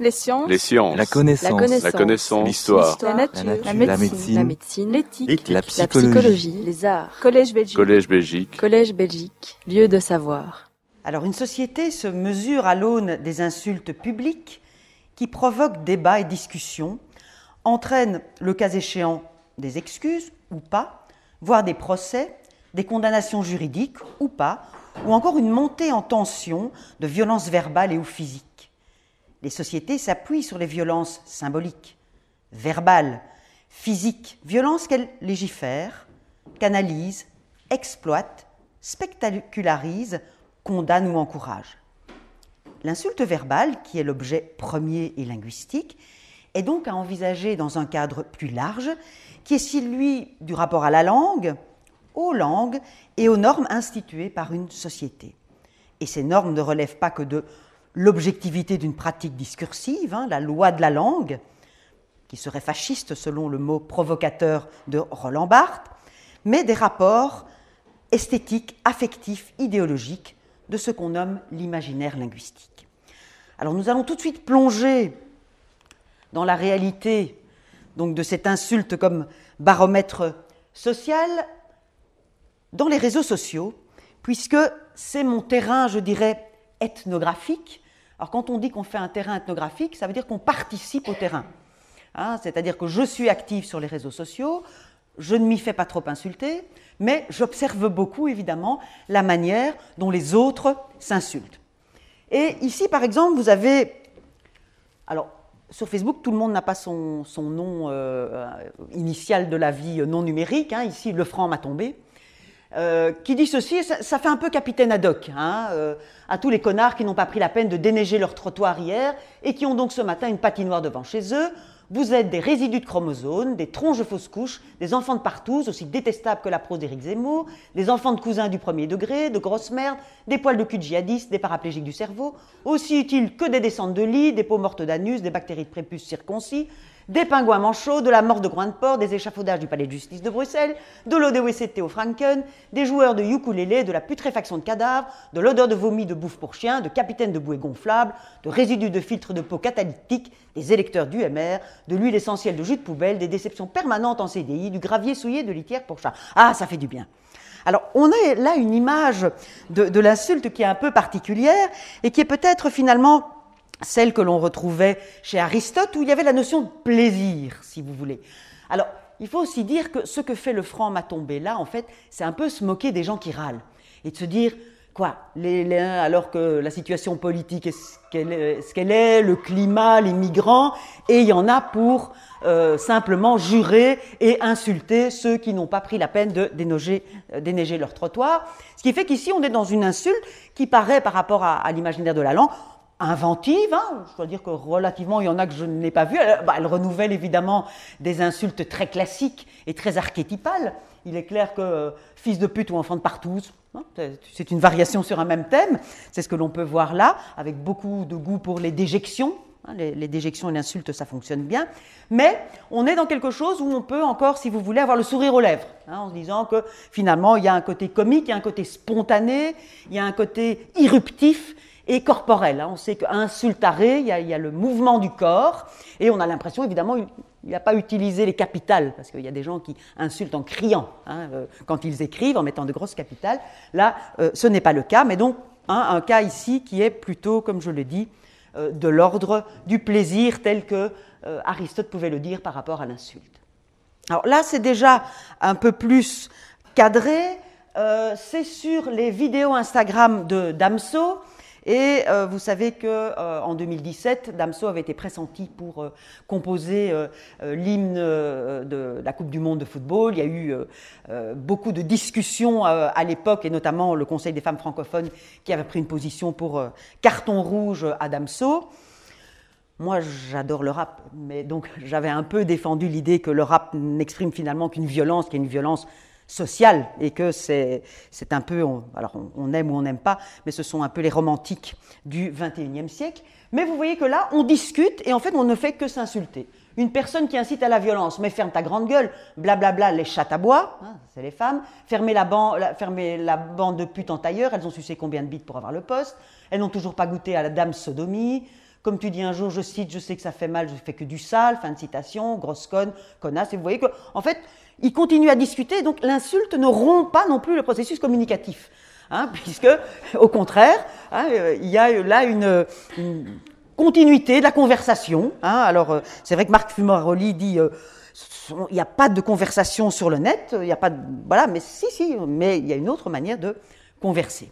Les sciences. Les sciences. La connaissance. La connaissance. L'histoire. La nature. La nature. La La médecine. médecine. La médecine. L'éthique. La La psychologie. psychologie. Les arts. Collège Belgique. Collège Belgique. Collège Belgique. Lieu de savoir. Alors une société se mesure à l'aune des insultes publiques qui provoquent débat et discussion, entraînent le cas échéant des excuses ou pas, voire des procès, des condamnations juridiques ou pas, ou encore une montée en tension de violences verbales et ou physiques. Les sociétés s'appuient sur les violences symboliques, verbales, physiques, violences qu'elles légifèrent, canalisent, exploitent, spectacularisent, condamnent ou encouragent. L'insulte verbale, qui est l'objet premier et linguistique, est donc à envisager dans un cadre plus large, qui est celui du rapport à la langue, aux langues et aux normes instituées par une société. Et ces normes ne relèvent pas que de l'objectivité d'une pratique discursive, hein, la loi de la langue, qui serait fasciste selon le mot provocateur de Roland Barthes, mais des rapports esthétiques, affectifs, idéologiques de ce qu'on nomme l'imaginaire linguistique. Alors nous allons tout de suite plonger dans la réalité donc de cette insulte comme baromètre social dans les réseaux sociaux, puisque c'est mon terrain, je dirais, ethnographique. Alors quand on dit qu'on fait un terrain ethnographique, ça veut dire qu'on participe au terrain. Hein, C'est-à-dire que je suis active sur les réseaux sociaux, je ne m'y fais pas trop insulter, mais j'observe beaucoup, évidemment, la manière dont les autres s'insultent. Et ici, par exemple, vous avez... Alors, sur Facebook, tout le monde n'a pas son, son nom euh, initial de la vie non numérique. hein. Ici, le franc m'a tombé. Euh, qui dit ceci, ça, fait un peu capitaine ad hoc, hein, euh, à tous les connards qui n'ont pas pris la peine de déneiger leur trottoir hier et qui ont donc ce matin une patinoire devant chez eux. Vous êtes des résidus de chromosomes, des tronches de fausses couches, des enfants de partout, aussi détestables que la prose d'Éric Zemmour, des enfants de cousins du premier degré, de grosses merdes, des poils de cul de djihadistes, des paraplégiques du cerveau, aussi utiles que des descentes de lit, des peaux mortes d'anus, des bactéries de prépuce circoncis, des pingouins manchots, de la mort de groin de porc, des échafaudages du palais de justice de Bruxelles, de l'eau de WC de Théo Franken, des joueurs de ukulélé, de la putréfaction de cadavres, de l'odeur de vomi de bouffe pour chien, de capitaine de bouée gonflable, de résidus de filtres de peau catalytique, des électeurs d'UMR, de l'huile essentielle de jus de poubelle, des déceptions permanentes en CDI, du gravier souillé de litière pour chat. Ah, ça fait du bien. Alors, on a là une image de l'insulte qui est un peu particulière et qui est peut-être finalement celle que l'on retrouvait chez Aristote, où il y avait la notion de plaisir, si vous voulez. Alors, il faut aussi dire que ce que fait le franc m'a tombé là, en fait, c'est un peu se moquer des gens qui râlent et de se dire, quoi, les, les- alors que la situation politique est ce qu'elle est, le climat, les migrants, et il y en a pour euh, simplement jurer et insulter ceux qui n'ont pas pris la peine de euh, déneiger leur trottoir. Ce qui fait qu'ici, on est dans une insulte qui paraît, par rapport à, à l'imaginaire de la langue, inventive. hein. Je dois dire que relativement, il y en a que je n'ai pas vu. Elle, bah, elle renouvelle évidemment des insultes très classiques et très archétypales. Il est clair que euh, fils de pute ou enfant de partouze, hein, c'est- une variation sur un même thème. C'est ce que l'on peut voir là, avec beaucoup de goût pour les déjections. hein. Les, les déjections et l'insulte, ça fonctionne bien. Mais on est dans quelque chose où on peut encore, si vous voulez, avoir le sourire aux lèvres, en se disant que finalement, il y a un côté comique, il y a un côté spontané, il y a un côté irruptif et corporel. hein. On sait qu'insultare, il, y a- il y a le mouvement du corps, et on a l'impression, évidemment, il n'y a pas utilisé les capitales, parce qu'il y a des gens qui insultent en criant hein, euh, quand ils écrivent, en mettant de grosses capitales. Là, euh, ce n'est pas le cas, mais donc hein, un cas ici qui est plutôt, comme je le dis, euh, de l'ordre du plaisir tel que Aristote pouvait le dire par rapport à l'insulte. Alors là, c'est déjà un peu plus cadré. C'est sur les vidéos Instagram de Damso. Et euh, vous savez que euh, en 2017, Damso avait été pressenti pour euh, composer euh, l'hymne de la Coupe du Monde de football. Il y a eu beaucoup de discussions à l'époque, et notamment le Conseil des femmes francophones qui avait pris une position pour carton rouge à Damso. Moi, j'adore le rap, mais donc j'avais un peu défendu l'idée que le rap n'exprime finalement qu'une violence, qui est une violence sociale, et que c'est un peu, on- alors on, aime ou on n'aime pas, mais ce sont un peu les romantiques du 21e siècle. Mais vous voyez que là, on discute et en fait, on ne fait que s'insulter. Une personne qui incite à la violence, mais ferme ta grande gueule, blablabla, les chattes à bois, hein, c'est les femmes, fermez la, ban- fermez la bande de putes en tailleur, elles ont sucé combien de bites pour avoir le poste, elles n'ont toujours pas goûté à la dame sodomie, Comme tu dis un jour, je cite, je sais que ça fait mal, je fais que du sale, fin de citation, grosse conne, connasse. Et vous voyez que, en fait, il continue à discuter, donc l'insulte ne rompt pas non plus le processus communicatif. Hein, puisque, au contraire, hein, euh, il y a là une, continuité de la conversation. Hein. Alors, euh, c'est vrai que Marc Fumaroli dit euh, il n'y a pas de conversation sur le net, il n'y a pas de, voilà, mais si, si, mais il y a une autre manière de converser.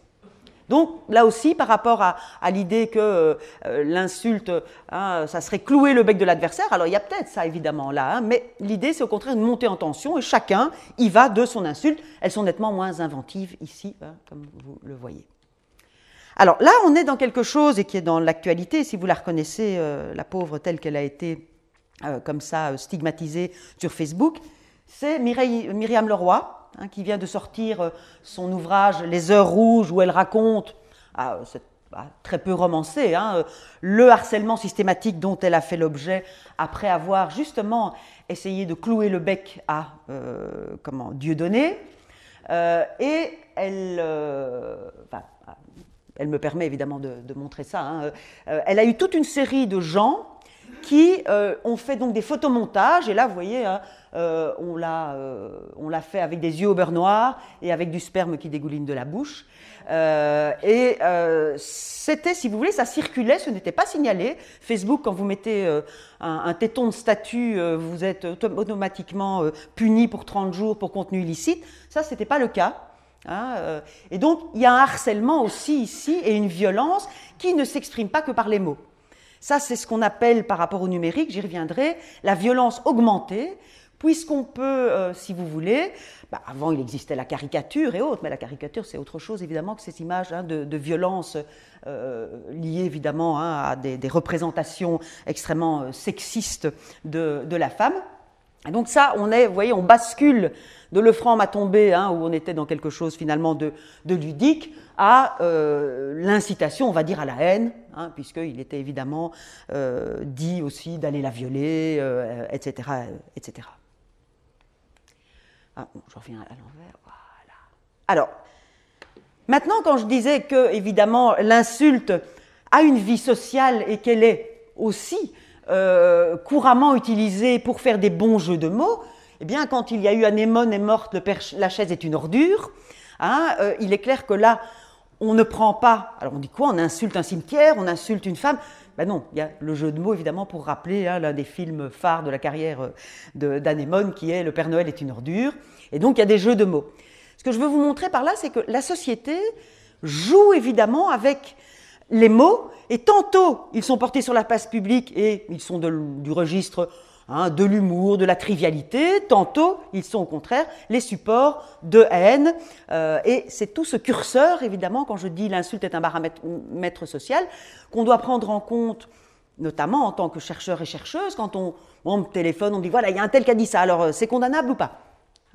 Donc là aussi, par rapport à, l'idée que euh, euh, l'insulte, hein, ça serait clouer le bec de l'adversaire, alors il y a peut-être ça évidemment là, hein, mais l'idée c'est au contraire de monter en tension et chacun y va de son insulte. Elles sont nettement moins inventives ici, hein, comme vous le voyez. Alors là, on est dans quelque chose et qui est dans l'actualité, si vous la reconnaissez, euh, la pauvre telle qu'elle a été comme ça stigmatisée sur Facebook, c'est Myriam Leroy, Hein, qui vient de sortir euh, son ouvrage Les Heures Rouges, où elle raconte, ah, c'est bah, très peu romancé, hein, euh, le harcèlement systématique dont elle a fait l'objet après avoir justement essayé de clouer le bec à euh, comment, Dieudonné. et elle, elle me permet évidemment de, montrer ça. Hein, elle a eu toute une série de gens qui ont fait donc des photomontages, et là vous voyez, euh, euh, on l'a fait avec des yeux au beurre noir et avec du sperme qui dégouline de la bouche. Euh, et c'était, si vous voulez, ça circulait, ce n'était pas signalé. Facebook, quand vous mettez un, téton de statut, vous êtes automatiquement puni pour 30 jours pour contenu illicite. Ça, ce n'était pas le cas. Hein, et donc, il y a un harcèlement aussi ici et une violence qui ne s'exprime pas que par les mots. Ça, c'est ce qu'on appelle, par rapport au numérique, j'y reviendrai, la violence augmentée, puisqu'on peut, euh, si vous voulez, bah, avant il existait la caricature et autres, mais la caricature c'est autre chose évidemment que ces images hein, de, violence euh, liées évidemment hein, à des, représentations extrêmement euh, sexistes de, la femme. Et donc ça, on est, vous voyez, on bascule de le franc m'a tombé, hein, où on était dans quelque chose finalement de, ludique, à l'incitation, on va dire, à la haine, puisqu'il était évidemment dit aussi d'aller la violer, etc., etc. Ah, je reviens à l'envers. Voilà. Alors, maintenant, quand je disais que, évidemment, l'insulte a une vie sociale et qu'elle est aussi euh, couramment utilisée pour faire des bons jeux de mots, eh bien, quand il y a eu Anémone est morte, la chaise est une ordure, hein, euh, il est clair que là, on ne prend pas. Alors, on dit quoi On insulte un cimetière, on insulte une femme. Ben non, il y a le jeu de mots évidemment pour rappeler hein, l'un des films phares de la carrière euh, d'Anémone qui est Le Père Noël est une ordure. Et donc il y a des jeux de mots. Ce que je veux vous montrer par là, c'est que la société joue évidemment avec les mots, et tantôt ils sont portés sur la place publique et ils sont du registre hein, de l'humour, de la trivialité, tantôt ils sont au contraire les supports de haine, euh, et c'est tout ce curseur, évidemment, quand je dis l'insulte est un baromètre social, qu'on doit prendre en compte notamment en tant que chercheur et chercheuse, quand on, on téléphone, on dit voilà, il y a un tel qui a dit ça, alors euh, c'est condamnable ou pas?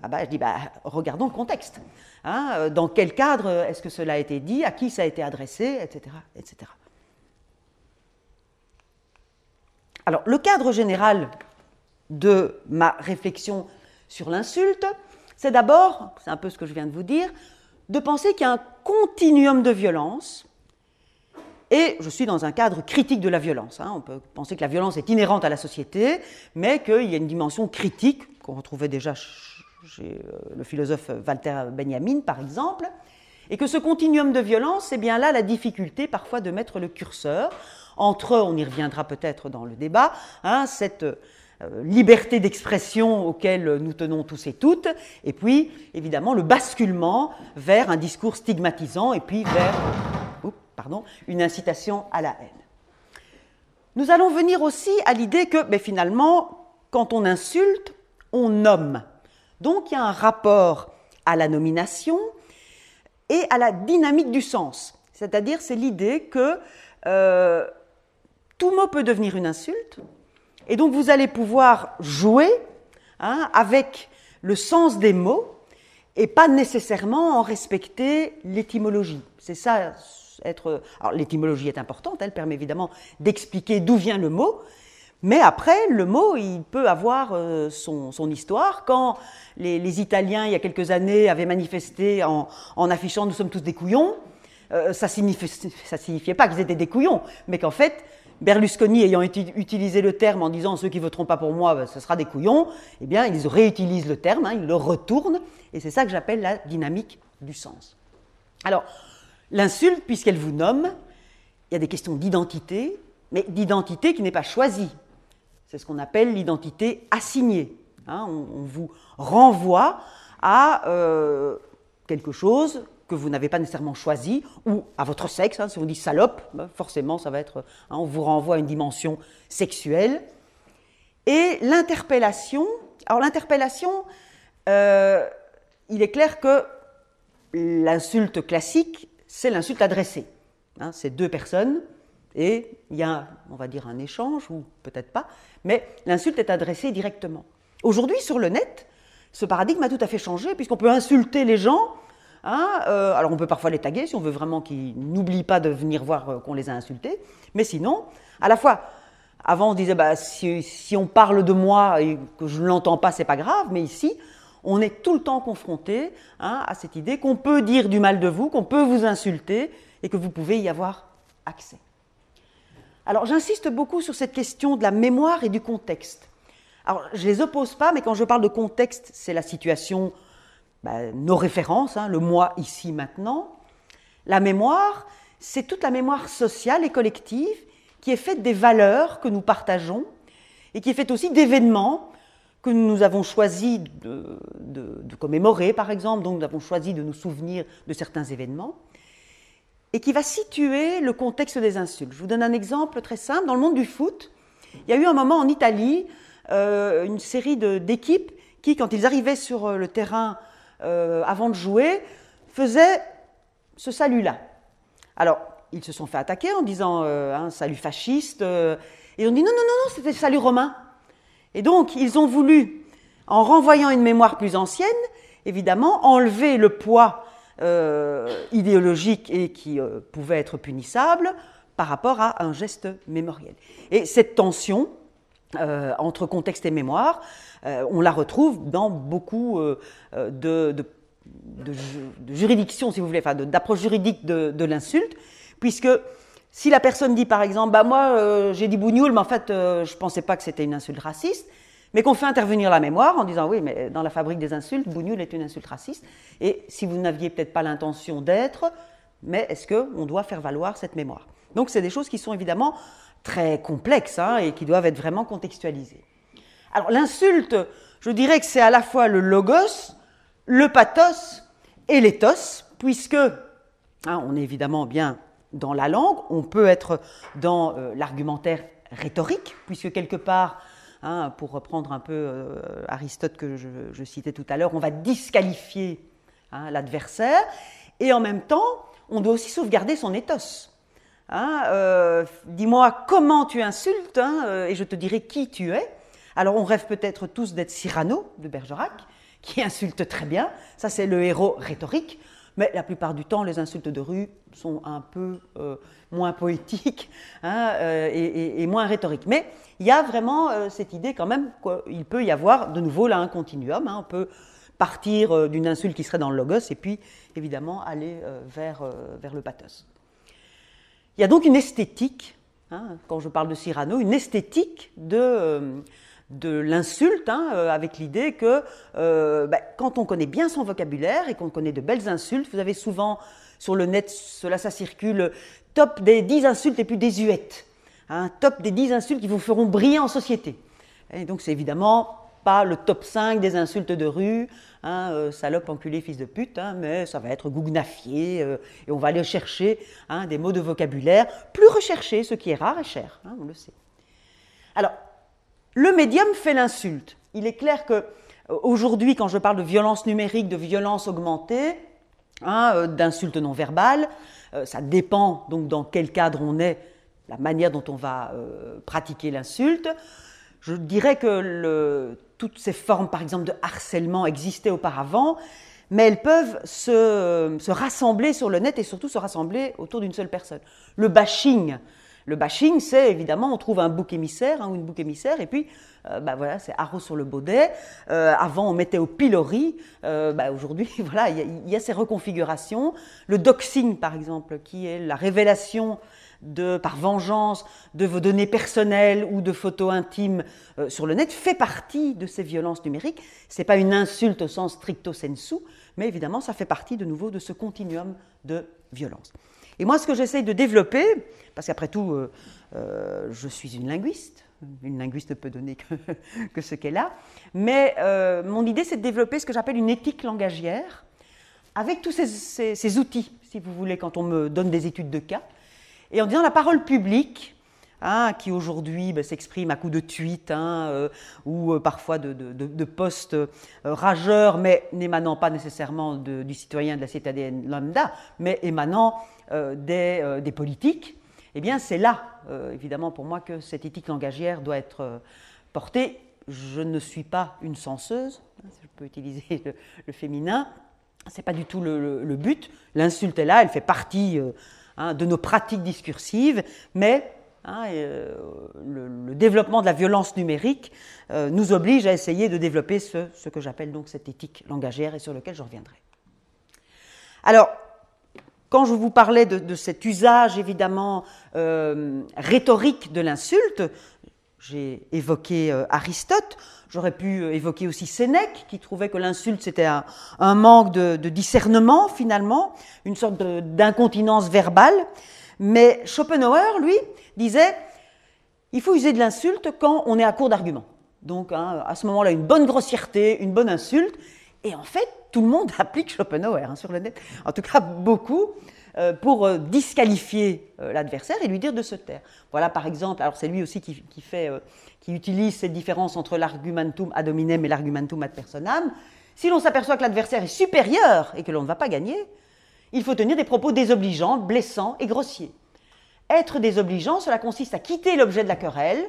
Ah bah, je dis, bah, regardons le contexte. Hein, euh, dans quel cadre est-ce que cela a été dit, à qui ça a été adressé, etc. etc. Alors, le cadre général de ma réflexion sur l'insulte, c'est d'abord, c'est un peu ce que je viens de vous dire, de penser qu'il y a un continuum de violence, et je suis dans un cadre critique de la violence. Hein. On peut penser que la violence est inhérente à la société, mais qu'il y a une dimension critique qu'on retrouvait déjà euh, le philosophe Walter Benjamin par exemple, et que ce continuum de violence, c'est bien là la difficulté parfois de mettre le curseur entre, on y reviendra peut-être dans le débat, hein, cette euh, liberté d'expression auquel nous tenons tous et toutes, et puis évidemment le basculement vers un discours stigmatisant et puis vers pardon, une incitation à la haine. Nous allons venir aussi à l'idée que mais finalement, quand on insulte, on nomme. Donc il y a un rapport à la nomination et à la dynamique du sens. C'est-à-dire, c'est l'idée que euh, tout mot peut devenir une insulte, et donc vous allez pouvoir jouer hein, avec le sens des mots et pas nécessairement en respecter l'étymologie. C'est ça, être. Alors l'étymologie est importante, elle permet évidemment d'expliquer d'où vient le mot, mais après, le mot, il peut avoir euh, son, histoire. Quand les, Italiens, il y a quelques années, avaient manifesté en, affichant « Nous sommes tous des couillons euh, ça signifiait, signifiait pas qu'ils étaient des couillons, mais qu'en fait, Berlusconi ayant utilisé le terme en disant ceux qui voteront pas pour moi, ben, ce sera des couillons, eh bien, ils réutilisent le terme, hein, ils le retournent, et c'est ça que j'appelle la dynamique du sens. Alors, l'insulte, puisqu'elle vous nomme, il y a des questions d'identité, mais d'identité qui n'est pas choisie. C'est ce qu'on appelle l'identité assignée. Hein. on, vous renvoie à euh, quelque chose que vous n'avez pas nécessairement choisi, ou à votre sexe. Hein. si on dit salope, ben, forcément, ça va être, hein, on vous renvoie à une dimension sexuelle. Et l'interpellation, alors l'interpellation, euh, il est clair que l'insulte classique, c'est l'insulte adressée. C'est deux personnes et il y a, on va dire, un échange, ou peut-être pas, mais l'insulte est adressée directement. Aujourd'hui, sur le net, ce paradigme a tout à fait changé, puisqu'on peut insulter les gens. Hein, euh, alors on peut parfois les taguer si on veut vraiment qu'ils n'oublient pas de venir voir euh, qu'on les a insultés, mais sinon, à la fois, avant on disait bah, si, on parle de moi et que je ne l'entends pas, c'est pas grave, mais ici, on est tout le temps confronté hein, à cette idée qu'on peut dire du mal de vous, qu'on peut vous insulter et que vous pouvez y avoir accès. Alors j'insiste beaucoup sur cette question de la mémoire et du contexte. Alors je les oppose pas, mais quand je parle de contexte, c'est la situation, ben, nos références, hein, le moi ici maintenant. La mémoire, c'est toute la mémoire sociale et collective qui est faite des valeurs que nous partageons et qui est faite aussi d'événements que nous avons choisi de, de, commémorer, par exemple, donc nous avons choisi de nous souvenir de certains événements, et qui va situer le contexte des insultes. Je vous donne un exemple très simple. Dans le monde du foot, il y a eu un moment en Italie, euh, une série d'équipes qui, quand ils arrivaient sur euh, le terrain euh, avant de jouer, faisaient ce salut-là. Alors, ils se sont fait attaquer en disant un salut fasciste, et on dit non, non, non, non, c'était salut romain. Et donc, ils ont voulu, en renvoyant une mémoire plus ancienne, évidemment, enlever le poids euh, idéologique et qui euh, pouvait être punissable par rapport à un geste mémoriel. Et cette tension euh, entre contexte et mémoire, on la retrouve dans beaucoup de, juridictions, si vous voulez, enfin d'approches juridiques de, l'insulte, puisque si la personne dit par exemple, bah moi j'ai dit bougnoul, mais en fait je ne pensais pas que c'était une insulte raciste, mais qu'on fait intervenir la mémoire en disant oui, mais dans la fabrique des insultes, bougnoul est une insulte raciste, et si vous n'aviez peut-être pas l'intention d'être, mais est-ce qu'on doit faire valoir cette mémoire? Donc c'est des choses qui sont évidemment très complexes hein, et qui doivent être vraiment contextualisées. Alors l'insulte, je dirais que c'est à la fois le logos, le pathos et l'éthos, puisque hein, on est évidemment bien dans la langue, on peut être dans euh, l'argumentaire rhétorique, puisque quelque part, Hein, pour reprendre un peu euh, Aristote que je, citais tout à l'heure, on va disqualifier hein, l'adversaire, et en même temps, on doit aussi sauvegarder son éthos. Hein, euh, dis-moi comment tu insultes, euh, et je te dirai qui tu es. Alors on rêve peut-être tous d'être Cyrano de Bergerac, qui insulte très bien, ça c'est le héros rhétorique, mais la plupart du temps, les insultes de rue sont un peu moins poétiques et, et, moins rhétoriques. Mais il y a vraiment euh, cette idée quand même qu'il peut y avoir de nouveau là un continuum. Hein. on peut partir euh, d'une insulte qui serait dans le logos et puis évidemment aller euh, vers, vers le pathos. Il y a donc une esthétique, hein, quand je parle de Cyrano, une esthétique de, de l'insulte, hein, avec l'idée que ben, quand on connaît bien son vocabulaire et qu'on connaît de belles insultes, vous avez souvent sur le net, cela ça circule, top des 10 insultes les plus désuètes un top des 10 insultes qui vous feront briller en société. Et donc c'est évidemment pas le top 5 des insultes de rue, hein, euh, salope, enculé, fils de pute, hein, mais ça va être gougnafié, euh, et on va aller chercher hein, des mots de vocabulaire plus recherchés, ce qui est rare et cher, on le sait. Alors, le médium fait l'insulte. Il est clair que euh, aujourd'hui, quand je parle de violence numérique, de violence augmentée, d'insultes non verbales, ça dépend donc dans quel cadre on est la manière dont on va euh, pratiquer l'insulte. Je dirais que toutes ces formes, par exemple, de harcèlement existaient auparavant, mais elles peuvent se, rassembler sur le net et surtout se rassembler autour d'une seule personne. Le bashing, le bashing, c'est évidemment, on trouve un bouc émissaire hein, ou une bouc émissaire, et puis, euh, bah voilà, c'est haro sur le baudet. Euh, avant, on mettait au pilori. Bah Aujourd'hui, voilà, il y, a ces reconfigurations. Le doxing, par exemple, qui est la révélation par vengeance de vos données personnelles ou de photos intimes euh, sur le net fait partie de ces violences numériques. Ce n'est pas une insulte au sens stricto sensu, mais évidemment, ça fait partie de nouveau de ce continuum de violence. Et moi, ce que j'essaye de développer, parce qu'après tout, euh, euh, je suis une linguiste, une linguiste peut donner que, ce qu'elle a, mais mon idée, c'est de développer ce que j'appelle une éthique langagière, avec tous ces, outils, si vous voulez, quand on me donne des études de cas, et en disant la parole publique, hein, qui aujourd'hui ben, s'exprime à coups de tweets hein, euh, ou euh, parfois de, de, posts euh, rageurs, mais n'émanant pas nécessairement du citoyen de la citadine lambda, mais émanant des, politiques, eh bien c'est là, évidemment, pour moi, que cette éthique langagière doit être portée. Je ne suis pas une censeuse, hein, si je peux utiliser le, le féminin, c'est pas du tout le, but. L'insulte est là, elle fait partie de nos pratiques discursives, mais hein, euh, le, développement de la violence numérique euh, nous oblige à essayer de développer ce, que j'appelle donc cette éthique langagière et sur lequel je reviendrai. Alors, quand je vous parlais de, cet usage évidemment rhétorique de l'insulte, j'ai évoqué Aristote. J'aurais pu euh, évoquer aussi Sénèque, qui trouvait que l'insulte, c'était un, manque de, discernement, finalement, une sorte d'incontinence verbale. Mais Schopenhauer, lui, disait, il faut user de l'insulte quand on est à court d'arguments. Donc, hein, à ce moment-là, une bonne grossièreté, une bonne insulte. Et en fait, tout le monde applique Schopenhauer hein, sur le net. En tout cas, beaucoup. Euh, pour euh, disqualifier euh, l'adversaire et lui dire de se taire. Voilà par exemple, alors c'est lui aussi qui, fait, qui utilise cette différence entre l'argumentum ad hominem et l'argumentum ad personam. Si l'on s'aperçoit que l'adversaire est supérieur et que l'on ne va pas gagner, il faut tenir des propos désobligeants, blessants et grossiers. Être désobligeant, cela consiste à quitter l'objet de la querelle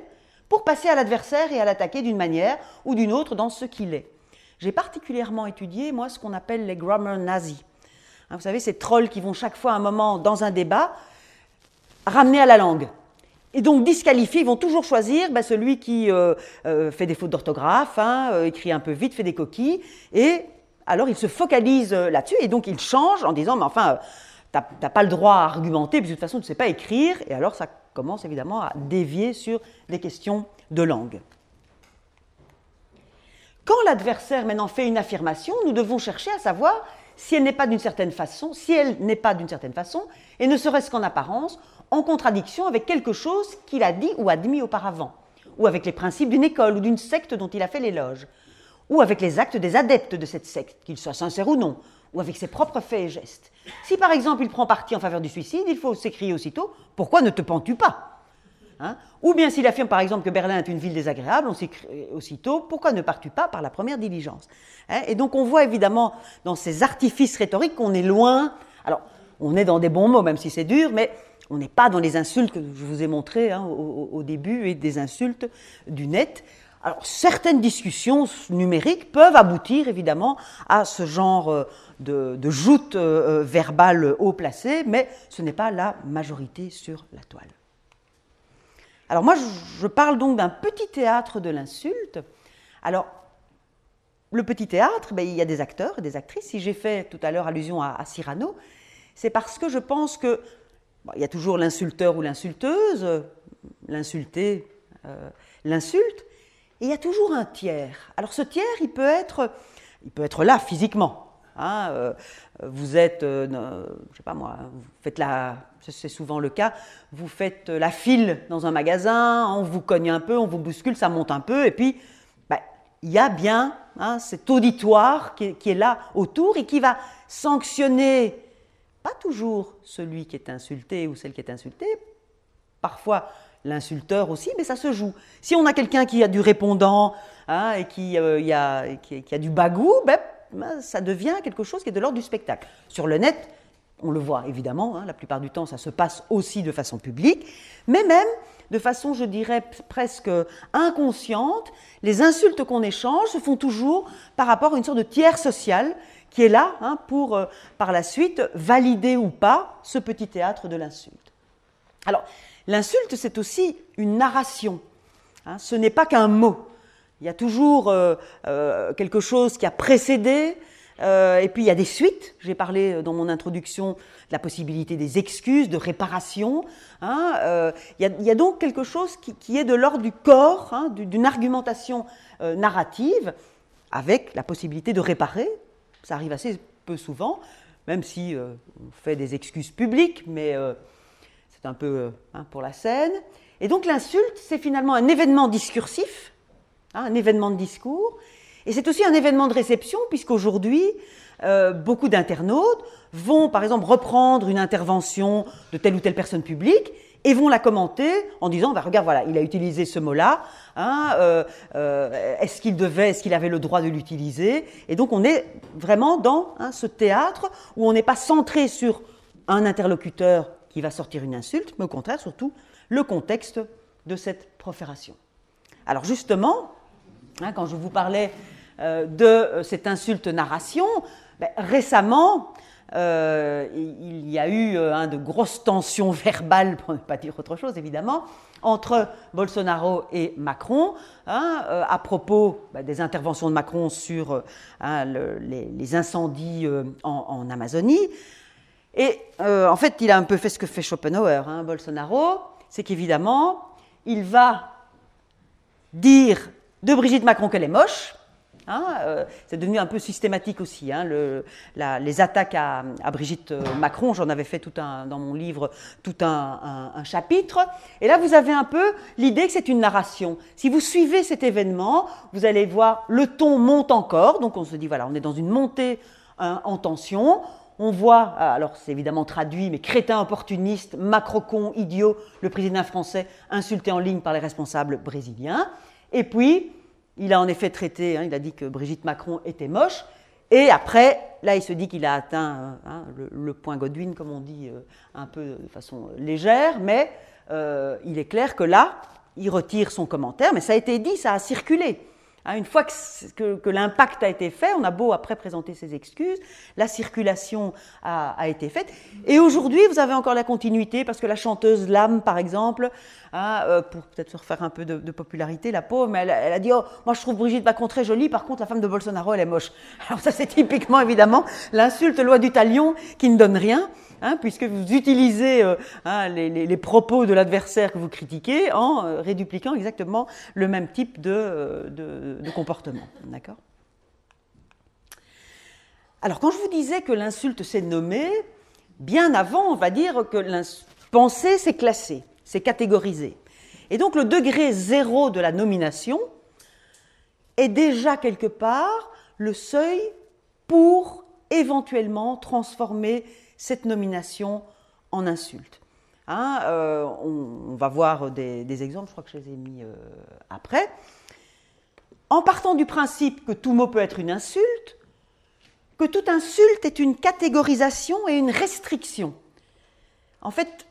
pour passer à l'adversaire et à l'attaquer d'une manière ou d'une autre dans ce qu'il est. J'ai particulièrement étudié, moi, ce qu'on appelle les grammar nazis. Hein, vous savez, ces trolls qui vont chaque fois à un moment dans un débat ramener à la langue. Et donc disqualifier, ils vont toujours choisir ben, celui qui euh, euh, fait des fautes d'orthographe, hein, euh, écrit un peu vite, fait des coquilles, et alors ils se focalisent là-dessus, et donc ils changent en disant, mais enfin, tu n'as pas le droit à argumenter, puis de toute façon, tu ne sais pas écrire, et alors ça commence évidemment à dévier sur des questions de langue. Quand l'adversaire maintenant fait une affirmation, nous devons chercher à savoir si elle n'est pas d'une certaine façon, si elle n'est pas d'une certaine façon, et ne serait-ce qu'en apparence, en contradiction avec quelque chose qu'il a dit ou admis auparavant, ou avec les principes d'une école ou d'une secte dont il a fait l'éloge, ou avec les actes des adeptes de cette secte, qu'ils soient sincères ou non, ou avec ses propres faits et gestes. Si par exemple il prend parti en faveur du suicide, il faut s'écrier aussitôt Pourquoi ne te pends-tu pas? Hein? Ou bien s'il affirme par exemple que Berlin est une ville désagréable, on s'écrit aussitôt pourquoi ne pars-tu pas par la première diligence? Hein? Et donc on voit évidemment dans ces artifices rhétoriques qu'on est loin. Alors on est dans des bons mots, même si c'est dur, mais on n'est pas dans les insultes que je vous ai montrées hein, au, début et des insultes du net. Alors certaines discussions numériques peuvent aboutir évidemment à ce genre euh, de, joute euh, euh, verbale haut placée, mais ce n'est pas la majorité sur la toile. Alors moi, je parle donc d'un petit théâtre de l'insulte. Alors, le petit théâtre, ben, il y a des acteurs et des actrices. Si j'ai fait tout à l'heure allusion à, Cyrano, c'est parce que je pense que il y a toujours l'insulteur ou l'insulteuse, l'insulté, l'insulte, et il y a toujours un tiers. Alors ce tiers, il peut être, il peut être là physiquement. Hein, euh, vous êtes, euh, je sais pas moi, vous faites la, c'est souvent le cas, vous faites la file dans un magasin, on vous cogne un peu, on vous bouscule, ça monte un peu, et puis ben, il y a bien hein, cet auditoire qui est, là autour et qui va sanctionner, pas toujours celui qui est insulté ou celle qui est insultée, parfois l'insulteur aussi, mais ça se joue. Si on a quelqu'un qui a du répondant hein, et qui, euh, qui, a, du bagou, ben, ben, ça devient quelque chose qui est de l'ordre du spectacle. Sur le net, on le voit évidemment, hein, la plupart du temps ça se passe aussi de façon publique, mais même de façon, je dirais, presque inconsciente, les insultes qu'on échange se font toujours par rapport à une sorte de tiers social qui est là hein, pour, euh, par la suite, valider ou pas ce petit théâtre de l'insulte. Alors, l'insulte, c'est aussi une narration. Hein, ce n'est pas qu'un mot. Il y a toujours euh, euh, quelque chose qui a précédé, Euh, et puis il y a des suites. J'ai parlé dans mon introduction de la possibilité des excuses, de réparation. Hein, il, y a, donc quelque chose qui, est de l'ordre du corps, hein, d'une argumentation narrative, avec la possibilité de réparer. Ça arrive assez peu souvent, même si on fait des excuses publiques, mais c'est un peu hein, pour la scène. Et donc l'insulte, c'est finalement un événement discursif, un événement de discours, et c'est aussi un événement de réception, puisqu'aujourd'hui, euh, beaucoup d'internautes vont, par exemple, reprendre une intervention de telle ou telle personne publique et vont la commenter en disant, bah, regarde, voilà, il a utilisé ce mot-là, hein, euh, euh, est-ce qu'il devait, est-ce qu'il avait le droit de l'utiliser? Et donc on est vraiment dans hein, ce théâtre où on n'est pas centré sur un interlocuteur qui va sortir une insulte, mais au contraire, surtout, le contexte de cette profération. Alors justement, hein, quand je vous parlais euh, de euh, cette insulte narration, ben, récemment, euh, il y a eu de grosses tensions verbales, pour ne pas dire autre chose évidemment, entre Bolsonaro et Macron hein, à propos ben, des interventions de Macron sur hein, les, incendies en, Amazonie. Et en fait, il a un peu fait ce que fait Schopenhauer, hein, Bolsonaro, c'est qu'évidemment, il va dire de Brigitte Macron qu'elle est moche, Hein, euh, c'est devenu un peu systématique aussi. Hein, les attaques à, Brigitte euh, Macron, j'en avais fait tout un, dans mon livre tout un, chapitre. Et là, vous avez un peu l'idée que c'est une narration. Si vous suivez cet événement, vous allez voir le ton monte encore. Donc on se dit, voilà, on est dans une montée en tension. On voit, euh, alors c'est évidemment traduit, mais crétin opportuniste, macrocon, idiot, le président français insulté en ligne par les responsables brésiliens. Et puis, il a en effet traité, hein, il a dit que Brigitte Macron était moche. Et après, là, il se dit qu'il a atteint hein, le, point Godwin, comme on dit, euh, un peu de façon légère, mais euh, il est clair que là, il retire son commentaire, mais ça a été dit, ça a circulé. Hein, une fois que, l'impact a été fait, on a beau après présenter ses excuses, la circulation a, été faite. Et aujourd'hui, vous avez encore la continuité, parce que la chanteuse Lame, par exemple, hein, euh, pour peut-être se refaire un peu de, popularité, la pauvre, mais elle, a dit oh, Moi, je trouve Brigitte Macron très jolie, par contre, la femme de Bolsonaro, elle est moche. Alors, ça, c'est typiquement, évidemment, l'insulte loi du talion qui ne donne rien. Hein, puisque vous utilisez euh, les, propos de l'adversaire que vous critiquez en euh, rédupliquant exactement le même type de, de comportement. Alors, quand je vous disais que l'insulte s'est nommée, bien avant, on va dire que penser, c'est classé, c'est catégorisé. Et donc, le degré zéro de la nomination est déjà quelque part le seuil pour éventuellement transformer cette nomination en insulte. Hein, euh, on, va voir des, exemples, je crois que je les ai mis euh, après. En partant du principe que tout mot peut être une insulte, que toute insulte est une catégorisation et une restriction. En fait,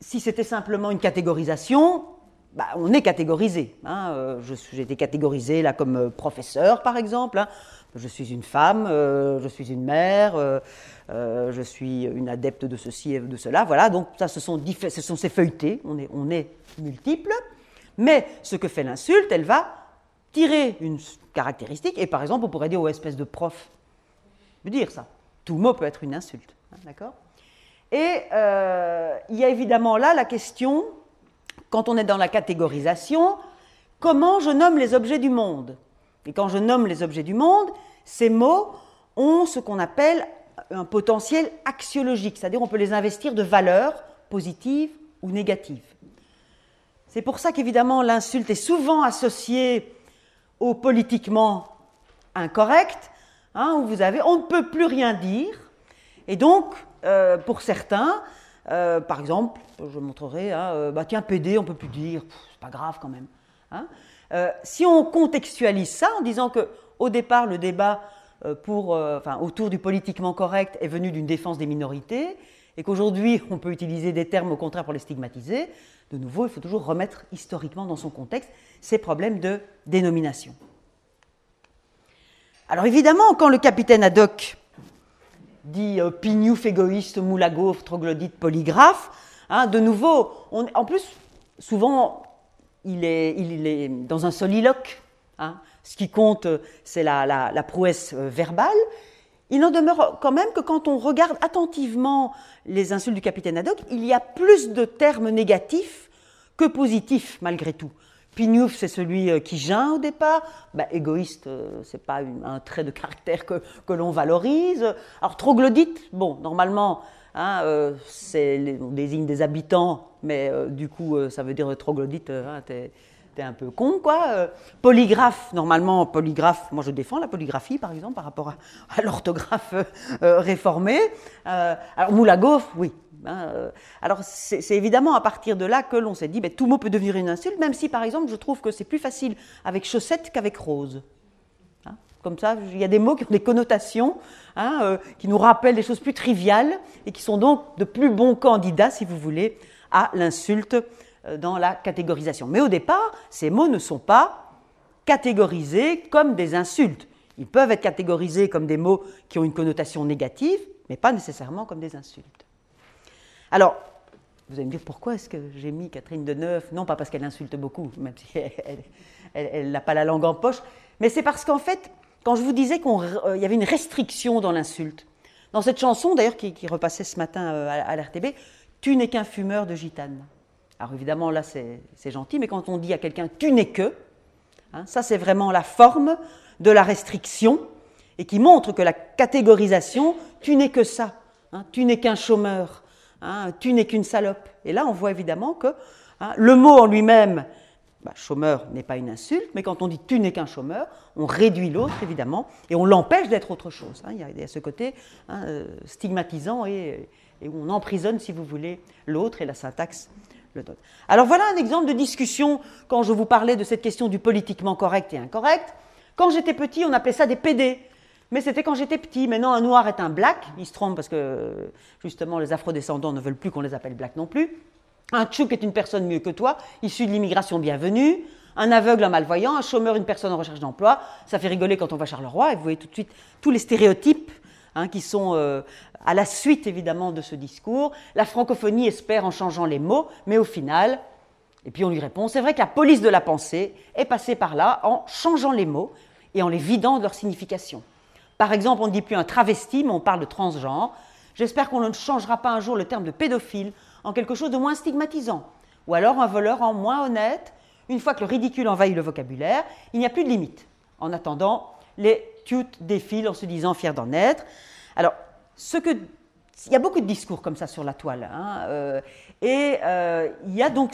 si c'était simplement une catégorisation, bah, on est catégorisé. Hein. Euh, j'ai été catégorisé là comme professeur, par exemple. Hein je suis une femme, euh, je suis une mère, euh, euh, je suis une adepte de ceci et de cela. Voilà, donc ça, ce sont, ce sont ces feuilletés, on est, on est multiples. Mais ce que fait l'insulte, elle va tirer une caractéristique, et par exemple, on pourrait dire aux espèces de prof, dire ça. Tout mot peut être une insulte, hein, d'accord? Et il y a évidemment là la question, quand on est dans la catégorisation, comment je nomme les objets du monde? Et quand je nomme les objets du monde, ces mots ont ce qu'on appelle un potentiel axiologique, c'est-à-dire on peut les investir de valeurs positives ou négatives. C'est pour ça qu'évidemment l'insulte est souvent associée au politiquement incorrect, hein, où vous avez on ne peut plus rien dire, et donc euh, pour certains, euh, par exemple, je montrerai, hein, euh, bah tiens, PD, on ne peut plus dire, c'est pas grave quand même. Hein. Si on contextualise ça en disant que au départ le débat pour, euh, autour du politiquement correct est venu d'une défense des minorités et qu'aujourd'hui on peut utiliser des termes au contraire pour les stigmatiser, de nouveau il faut toujours remettre historiquement dans son contexte ces problèmes de dénomination. Alors évidemment, quand le capitaine Haddock dit pignouf égoïste, moulago, troglodyte, polygraphe, hein, de nouveau, en plus, souvent il est, dans un soliloque. Hein. Ce qui compte, c'est la, la, prouesse verbale. Il n'en demeure quand même que quand on regarde attentivement les insultes du capitaine Haddock, il y a plus de termes négatifs que positifs malgré tout. Pignouf, c'est celui euh, qui geint au départ. Bah, égoïste, euh, c'est pas un trait de caractère que, que l'on valorise. Alors troglodyte, bon, normalement, hein, euh, on désigne des habitants, mais du coup, ça veut dire troglodyte, hein, t'es, un peu con, quoi. polygraphe, normalement, polygraphe, moi je défends la polygraphie, par exemple, par rapport à, l'orthographe réformée. alors gaufre, oui, alors c'est évidemment à partir de là que l'on s'est dit, tout mot peut devenir une insulte, même si par exemple je trouve que c'est plus facile avec chaussette qu'avec rose. Hein, comme ça, il y a des mots qui ont des connotations, hein, euh, qui nous rappellent des choses plus triviales et qui sont donc de plus bons candidats, si vous voulez, à l'insulte euh, dans la catégorisation. Mais au départ, ces mots ne sont pas catégorisés comme des insultes. Ils peuvent être catégorisés comme des mots qui ont une connotation négative, mais pas nécessairement comme des insultes. Alors, vous allez me dire pourquoi est-ce que j'ai mis Catherine Deneuve Non, pas parce qu'elle insulte beaucoup, même si elle n'a pas la langue en poche, mais c'est parce qu'en fait, quand je vous disais qu'il euh, y avait une restriction dans l'insulte, dans cette chanson d'ailleurs qui, repassait ce matin euh, à, l'RTB, Tu n'es qu'un fumeur de gitane. Alors évidemment, là c'est gentil, mais quand on dit à quelqu'un Tu n'es que, hein, ça c'est vraiment la forme de la restriction et qui montre que la catégorisation, tu n'es que ça, hein, tu n'es qu'un chômeur, Hein, tu n'es qu'une salope. Et là, on voit évidemment que hein, le mot en lui-même, bah, chômeur n'est pas une insulte, mais quand on dit tu n'es qu'un chômeur, on réduit l'autre, évidemment, et on l'empêche d'être autre chose. Hein. il, y a, ce côté euh, stigmatisant et, où on emprisonne, si vous voulez, l'autre et la syntaxe le donne. Alors voilà un exemple de discussion quand je vous parlais de cette question du politiquement correct et incorrect. Quand j'étais petit, on appelait ça des PD. Mais c'était quand j'étais petit. Maintenant, un noir est un black. Ils se trompent parce que, justement, les afrodescendants ne veulent plus qu'on les appelle black non plus. Un tchouk est une personne mieux que toi, issue de l'immigration bienvenue. Un aveugle, un malvoyant. Un chômeur, une personne en recherche d'emploi. Ça fait rigoler quand on va à Charleroi et vous voyez tout de suite tous les stéréotypes hein, qui sont euh, à la suite, évidemment, de ce discours. La francophonie espère en changeant les mots, mais au final, et puis on lui répond, c'est vrai que la police de la pensée est passée par là en changeant les mots et en les vidant de leur signification. Par exemple, on ne dit plus un travesti, mais on parle de transgenre. J'espère qu'on ne changera pas un jour le terme de pédophile en quelque chose de moins stigmatisant. Ou alors un voleur en moins honnête. Une fois que le ridicule envahit le vocabulaire, il n'y a plus de limite. En attendant, les cute défilent en se disant fiers d'en être. Alors, ce que il y a beaucoup de discours comme ça sur la toile. Hein, euh, et euh, il y a donc.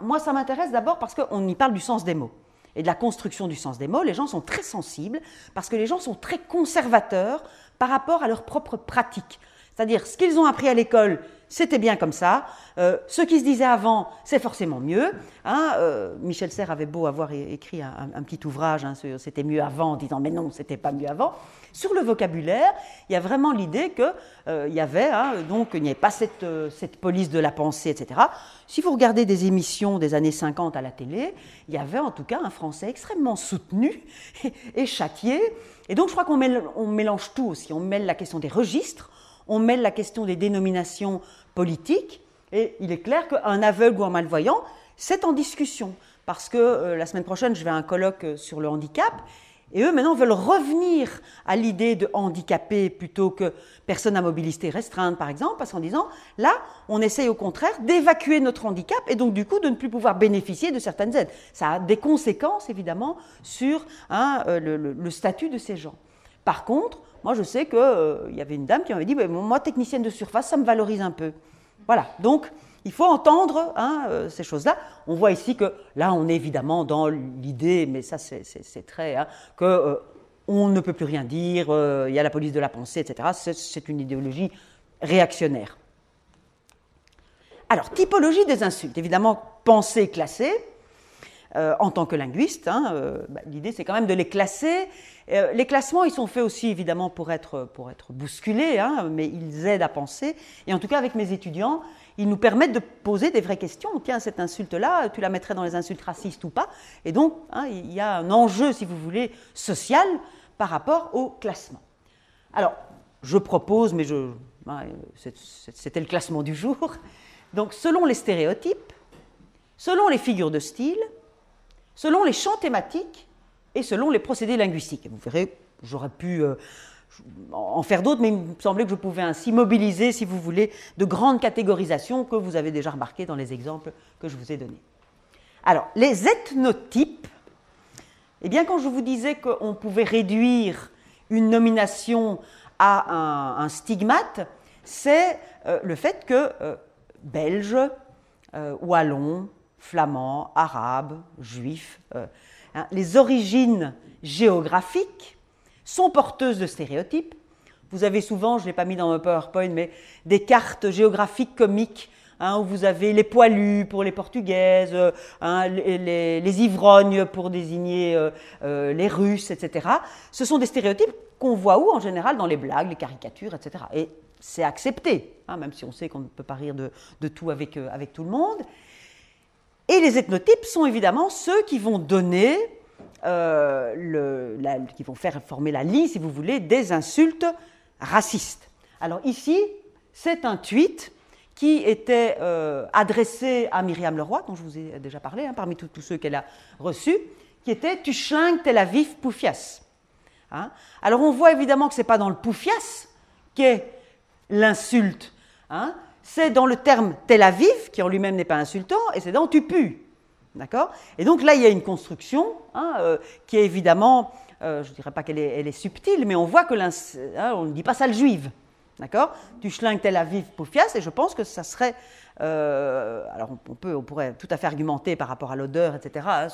moi, ça m'intéresse d'abord parce qu'on y parle du sens des mots et de la construction du sens des mots, les gens sont très sensibles parce que les gens sont très conservateurs par rapport à leur propre pratique. C'est-à-dire, ce qu'ils ont appris à l'école, c'était bien comme ça. Euh, ce qui se disait avant, c'est forcément mieux. Hein. Euh, Michel Serres avait beau avoir écrit un, petit ouvrage, hein, c'était mieux avant, en disant mais non, c'était pas mieux avant. Sur le vocabulaire, il y a vraiment l'idée qu'il euh, y avait, hein, donc il n'y avait pas cette, cette, police de la pensée, etc. Si vous regardez des émissions des années 50 à la télé, il y avait en tout cas un français extrêmement soutenu et, châtié. Et donc je crois qu'on mélange tout aussi. On mêle la question des registres, on mêle la question des dénominations politiques, et il est clair qu'un aveugle ou un malvoyant, c'est en discussion. Parce que euh, la semaine prochaine, je vais à un colloque euh, sur le handicap, et eux, maintenant, veulent revenir à l'idée de handicapé plutôt que personne à mobilité restreinte, par exemple, parce qu'en disant, là, on essaye au contraire d'évacuer notre handicap et donc, du coup, de ne plus pouvoir bénéficier de certaines aides. Ça a des conséquences, évidemment, sur hein, euh, le, statut de ces gens. Par contre, moi, je sais qu'il euh, y avait une dame qui m'avait dit, moi, technicienne de surface, ça me valorise un peu. Voilà, donc il faut entendre hein, euh, ces choses-là. On voit ici que là, on est évidemment dans l'idée, mais ça c'est très, hein, que euh, on ne peut plus rien dire, il y a la police de la pensée, etc. C'est une idéologie réactionnaire. Alors, typologie des insultes. Évidemment, pensée classée. en tant que linguiste, hein, bah, l'idée c'est quand même de les classer euh, les classements, ils sont faits aussi évidemment pour être, pour être bousculés, hein, mais ils aident à penser. Et en tout cas, avec mes étudiants, ils nous permettent de poser des vraies questions. Tiens, cette insulte-là, tu la mettrais dans les insultes racistes ou pas? Et donc, hein, il y a un enjeu, si vous voulez, social par rapport au classement. Alors, je propose, mais hein, c'était le classement du jour. Donc, selon les stéréotypes, selon les figures de style, selon les champs thématiques, et selon les procédés linguistiques. Vous verrez, j'aurais pu euh, en faire d'autres, mais il me semblait que je pouvais ainsi mobiliser, si vous voulez, de grandes catégorisations que vous avez déjà remarquées dans les exemples que je vous ai donnés. Alors, les ethnotypes, eh bien, quand je vous disais qu'on pouvait réduire une nomination à un, stigmate, c'est euh, le fait que euh, belge, euh, wallon, flamand, arabe, juif, hein, les origines géographiques sont porteuses de stéréotypes. Vous avez souvent, je ne l'ai pas mis dans mon PowerPoint, mais des cartes géographiques comiques Hein, où vous avez les poilus pour les portugaises, hein, les, ivrognes pour désigner euh, euh, les Russes, etc. Ce sont des stéréotypes qu'on voit où En général dans les blagues, les caricatures, etc. Et c'est accepté, hein, même si on sait qu'on ne peut pas rire de, tout avec, euh, avec tout le monde. Et les ethnotypes sont évidemment ceux qui vont donner, le, qui vont faire former la liste, si vous voulez, des insultes racistes. Alors ici, c'est un tweet qui était euh, adressé à Myriam Leroy, dont je vous ai déjà parlé, hein, parmi tous ceux qu'elle a reçus, qui était Tu schlingues Tel Aviv Poufias. Hein. Alors on voit évidemment que ce n'est pas dans le Poufias qu'est l'insulte. Hein. C'est dans le terme Tel Aviv, qui en lui-même n'est pas insultant, et c'est dans Tu pues. D'accord? Et donc là, il y a une construction euh, qui est évidemment, euh, je ne dirais pas qu'elle est, subtile, mais on voit que on ne dit pas ça le juive. D'accord? Du schling Tel Aviv Poufias, et je pense que ça serait. Euh, alors, on, peut, on pourrait tout à fait argumenter par rapport à l'odeur, etc. Hein,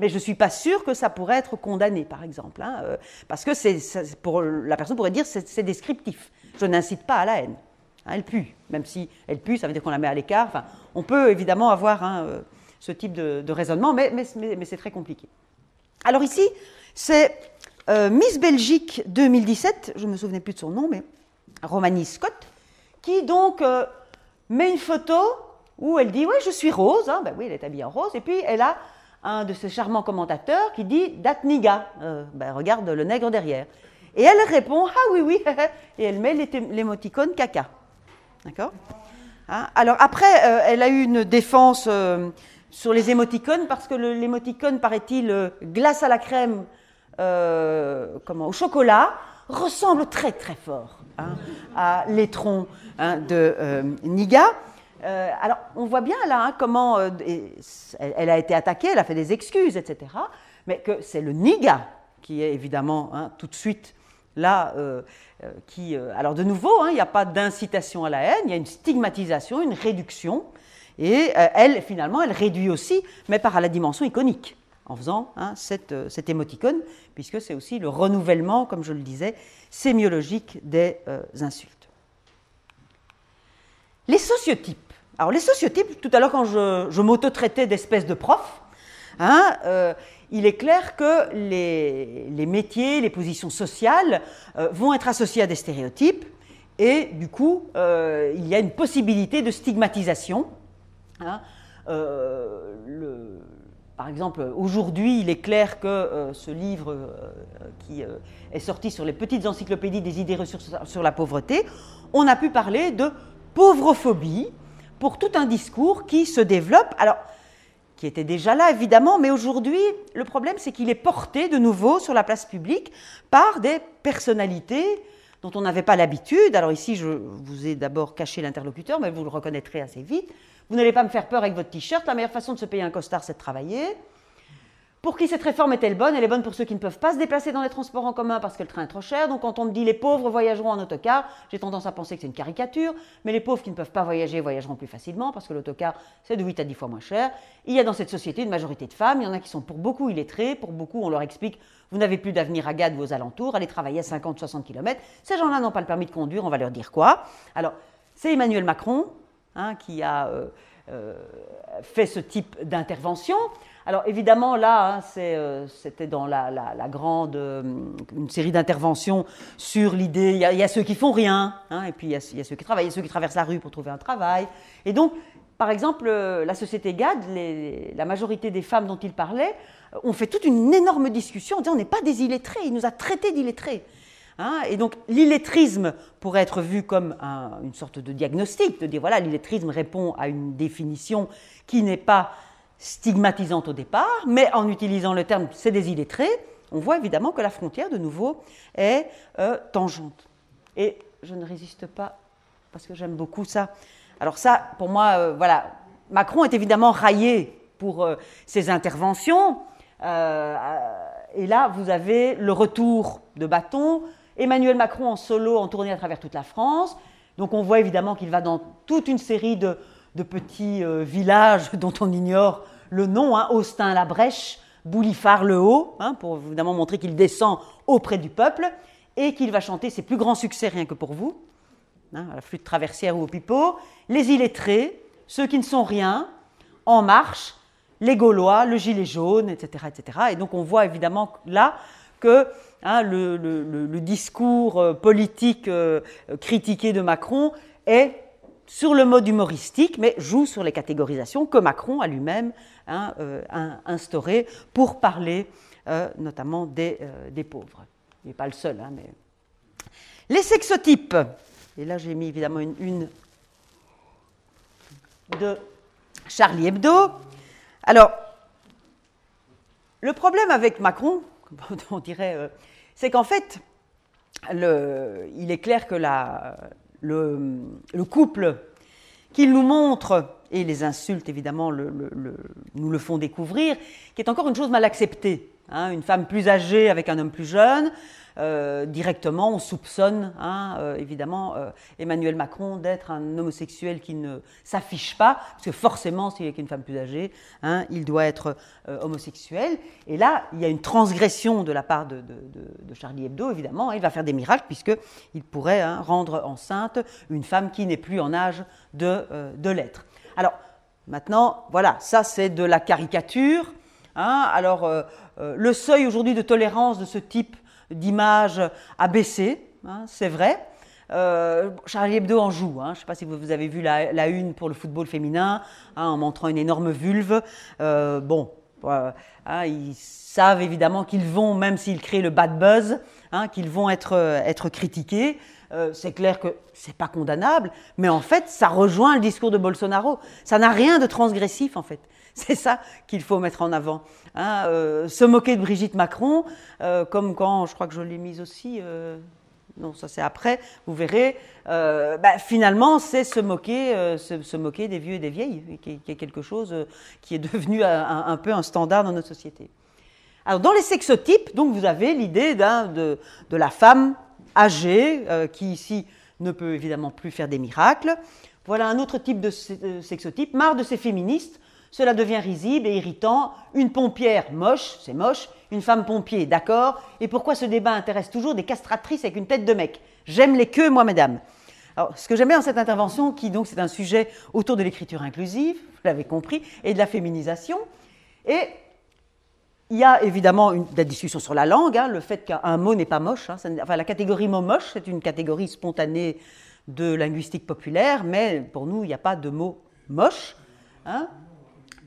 mais je ne suis pas sûr que ça pourrait être condamné, par exemple. Hein, parce que la personne pourrait dire c'est, descriptif. Je n'incite pas à la haine. Hein, elle pue. Même si elle pue, ça veut dire qu'on la met à l'écart. On peut évidemment avoir ce type de, raisonnement, mais, c'est très compliqué. Alors, ici, c'est Miss Belgique 2017, je ne me souvenais plus de son nom, mais Romani Scott, qui donc euh, met une photo où elle dit Oui, je suis rose. Hein. Ben oui, elle est habillée en rose. Et puis elle a un de ses charmants commentateurs qui dit Datniga. Euh, ben, regarde le nègre derrière. Et elle répond Ah oui, oui. et elle met l'émoticône caca. D'accord? Hein? Alors après, euh, elle a eu une défense sur les émoticônes parce que l'émoticône, paraît-il, glace à la crème comment, au chocolat, ressemble très très fort Hein, à l'étron hein, de euh, Niga. Euh, alors, on voit bien là hein, comment euh, elle, a été attaquée, elle a fait des excuses, etc. Mais que c'est le Niga qui est évidemment tout de suite là, qui. alors, de nouveau, il n'y a pas d'incitation à la haine, il y a une stigmatisation, une réduction. Et elle, finalement, elle réduit aussi, mais par la dimension iconique, en faisant cette, cette émoticône, puisque c'est aussi le renouvellement, comme je le disais, sémiologique des euh, insultes. Les sociotypes. Alors les sociotypes, tout à l'heure quand je, m'auto-traitais d'espèce de prof, hein, euh, il est clair que les, métiers, les positions sociales euh, vont être associés à des stéréotypes et du coup, il y a une possibilité de stigmatisation. Hein. le, par exemple, aujourd'hui, il est clair que euh, ce livre euh, qui euh, est sorti sur les petites encyclopédies des idées reçues sur la pauvreté, on a pu parler de pauvrophobie pour tout un discours qui se développe. Alors, qui était déjà là évidemment, mais aujourd'hui, le problème c'est qu'il est porté de nouveau sur la place publique par des personnalités dont on n'avait pas l'habitude. Alors ici, je vous ai d'abord caché l'interlocuteur, mais vous le reconnaîtrez assez vite. Vous n'allez pas me faire peur avec votre t-shirt. La meilleure façon de se payer un costard, c'est de travailler. Pour qui cette réforme est-elle bonne? Elle est bonne pour ceux qui ne peuvent pas se déplacer dans les transports en commun parce que le train est trop cher. Donc quand on me dit les pauvres voyageront en autocar, j'ai tendance à penser que c'est une caricature. Mais les pauvres qui ne peuvent pas voyager voyageront plus facilement parce que l'autocar, c'est de 8 à 10 fois moins cher. Il y a dans cette société une majorité de femmes. Il y en a qui sont pour beaucoup illettrés. Pour beaucoup, on leur explique vous n'avez plus d'avenir à Gade ou aux alentours, allez travailler à 50-60 km. Ces gens-là n'ont pas le permis de conduire, on va leur dire quoi? Alors, c'est Emmanuel Macron hein, qui a euh, euh, fait ce type d'intervention. Alors évidemment, là, hein, euh, c'était dans la, grande, une série d'interventions sur l'idée, il, y, a ceux qui font rien, hein, et puis il y, a, ceux qui travaillent, il y a ceux qui traversent la rue pour trouver un travail. Et donc, par exemple, la société GAD, la majorité des femmes dont il parlait, ont fait toute une énorme discussion en disant on n'est pas des illettrés, il nous a traités d'illettrés. Hein, et donc l'illettrisme pourrait être vu comme une sorte de diagnostic, de dire voilà, l'illettrisme répond à une définition qui n'est pas stigmatisante au départ, mais en utilisant le terme c'est des illettrés, on voit évidemment que la frontière, de nouveau, est euh, tangente. Et je ne résiste pas, parce que j'aime beaucoup ça. Alors ça, pour moi, euh, voilà, Macron est évidemment raillé pour euh, ses interventions. et là, vous avez le retour de bâton, Emmanuel Macron en solo, en tournée à travers toute la France. Donc on voit évidemment qu'il va dans toute une série de, petits villages dont on ignore le nom, hein, Austin-la-Brèche, Boulifard-le-Haut, hein, pour évidemment montrer qu'il descend auprès du peuple, et qu'il va chanter ses plus grands succès rien que pour vous, hein, à la flûte traversière ou au pipeau, les illettrés, ceux qui ne sont rien, En Marche, les Gaulois, le Gilet jaune, etc. etc. Et donc on voit évidemment là que hein, le, discours euh, politique euh, critiqué de Macron est sur le mode humoristique, mais joue sur les catégorisations que Macron a lui-même hein, euh, instaurées pour parler notamment des, pauvres. Il n'est pas le seul. Hein, mais... Les sexotypes. Et là, j'ai mis évidemment une, de Charlie Hebdo. Alors, le problème avec Macron, on dirait, c'est qu'en fait, il est clair que la, le, couple qu'il nous montre, et les insultes évidemment nous le font découvrir, qui est encore une chose mal acceptée. Hein, une femme plus âgée avec un homme plus jeune, euh, directement, on soupçonne hein, euh, évidemment euh, Emmanuel Macron d'être un homosexuel qui ne s'affiche pas, parce que forcément, s'il est une femme plus âgée, hein, il doit être homosexuel. Et là, il y a une transgression de la part de, Charlie Hebdo, évidemment. il va faire des miracles, puisqu'il pourrait rendre enceinte une femme qui n'est plus en âge de l'être. Alors, maintenant, voilà, ça c'est de la caricature. alors, le seuil aujourd'hui de tolérance de ce type d'image a baissé, hein, c'est vrai. Euh, Charlie Hebdo en joue. Hein. Je ne sais pas si vous, avez vu la, une pour le football féminin, hein, en montrant une énorme vulve. Euh, bon, ils savent évidemment qu'ils vont, même s'ils créent le bad buzz, qu'ils vont être, être critiqués. Euh, c'est clair que c'est pas condamnable, mais en fait, ça rejoint le discours de Bolsonaro. Ça n'a rien de transgressif, en fait. C'est ça qu'il faut mettre en avant. Hein, euh, se moquer de Brigitte Macron, euh, comme quand, je crois que je l'ai mise aussi, euh, non, ça c'est après, vous verrez, bah, finalement c'est se moquer, se, moquer des vieux et des vieilles, qui, est quelque chose qui est devenu un, peu un standard dans notre société. Alors dans les sexotypes, donc vous avez l'idée de, de, la femme âgée, qui ici ne peut évidemment plus faire des miracles. Voilà un autre type de sexotype, marre de ces féministes cela devient risible et irritant. Une pompière, moche, c'est moche. Une femme pompier, d'accord. Et pourquoi ce débat intéresse toujours des castratrices avec une tête de mec? J'aime les queues, moi, mesdames. Alors, ce que j'aime bien dans cette intervention, qui donc c'est un sujet autour de l'écriture inclusive, vous l'avez compris, et de la féminisation. Et il y a évidemment une, la discussion sur la langue, hein, le fait qu'un mot n'est pas moche. Hein, enfin, la catégorie mot moche, c'est une catégorie spontanée de linguistique populaire, mais pour nous, il n'y a pas de mot moche. Hein.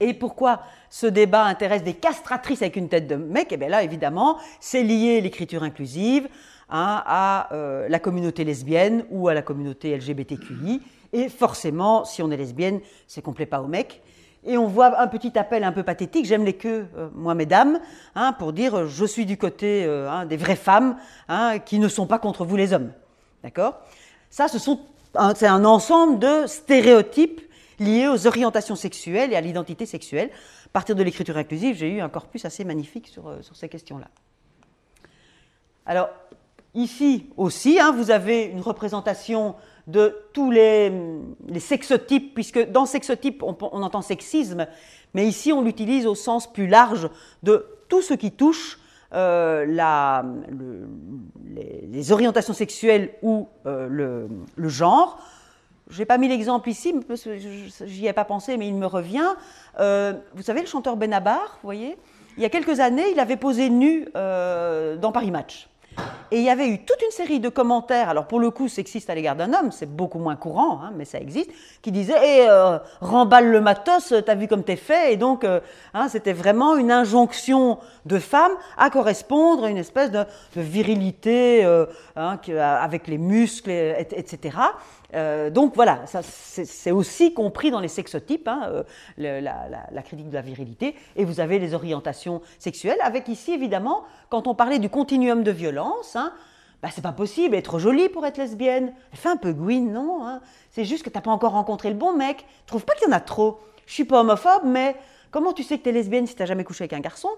Et pourquoi ce débat intéresse des castratrices avec une tête de mec? Eh bien là, évidemment, c'est lié l'écriture inclusive hein, à euh, la communauté lesbienne ou à la communauté LGBTQI. Et forcément, si on est lesbienne, c'est qu'on plaît pas aux mecs. Et on voit un petit appel un peu pathétique, j'aime les queues, euh, moi mesdames, hein, pour dire euh, je suis du côté hein, des vraies femmes qui ne sont pas contre vous les hommes. D'accord? Ça, c'est un ensemble de stéréotypes liées aux orientations sexuelles et à l'identité sexuelle. À partir de l'écriture inclusive, j'ai eu un corpus assez magnifique sur, euh, ces questions-là. Alors, ici aussi, hein, vous avez une représentation de tous les, sexotypes, puisque dans sexotype, on, entend sexisme, mais ici, on l'utilise au sens plus large de tout ce qui touche euh, les, orientations sexuelles ou euh, le, genre. Je n'ai pas mis l'exemple ici, parce que j'y ai pas pensé, mais il me revient. Euh, vous savez, le chanteur Benabar, vous voyez, il y a quelques années, il avait posé nu euh, dans Paris Match. Et il y avait eu toute une série de commentaires, alors pour le coup sexiste à l'égard d'un homme, c'est beaucoup moins courant, hein, mais ça existe, qui disaient eh, euh, remballe le matos, t'as vu comme t'es fait », et donc hein, c'était vraiment une injonction de femme à correspondre à une espèce de, virilité hein, avec les muscles, etc. Euh, donc voilà, c'est aussi compris dans les sexotypes, hein, euh, la, critique de la virilité, et vous avez les orientations sexuelles, avec ici évidemment, quand on parlait du continuum de violence, hein, bah, c'est pas possible, être jolie pour être lesbienne, elle fait un peu gouine, non hein? C'est juste que tu n'as pas encore rencontré le bon mec, je trouve pas qu'il y en a trop. Je suis pas homophobe, mais comment tu sais que tu es lesbienne si tu n'as jamais couché avec un garçon?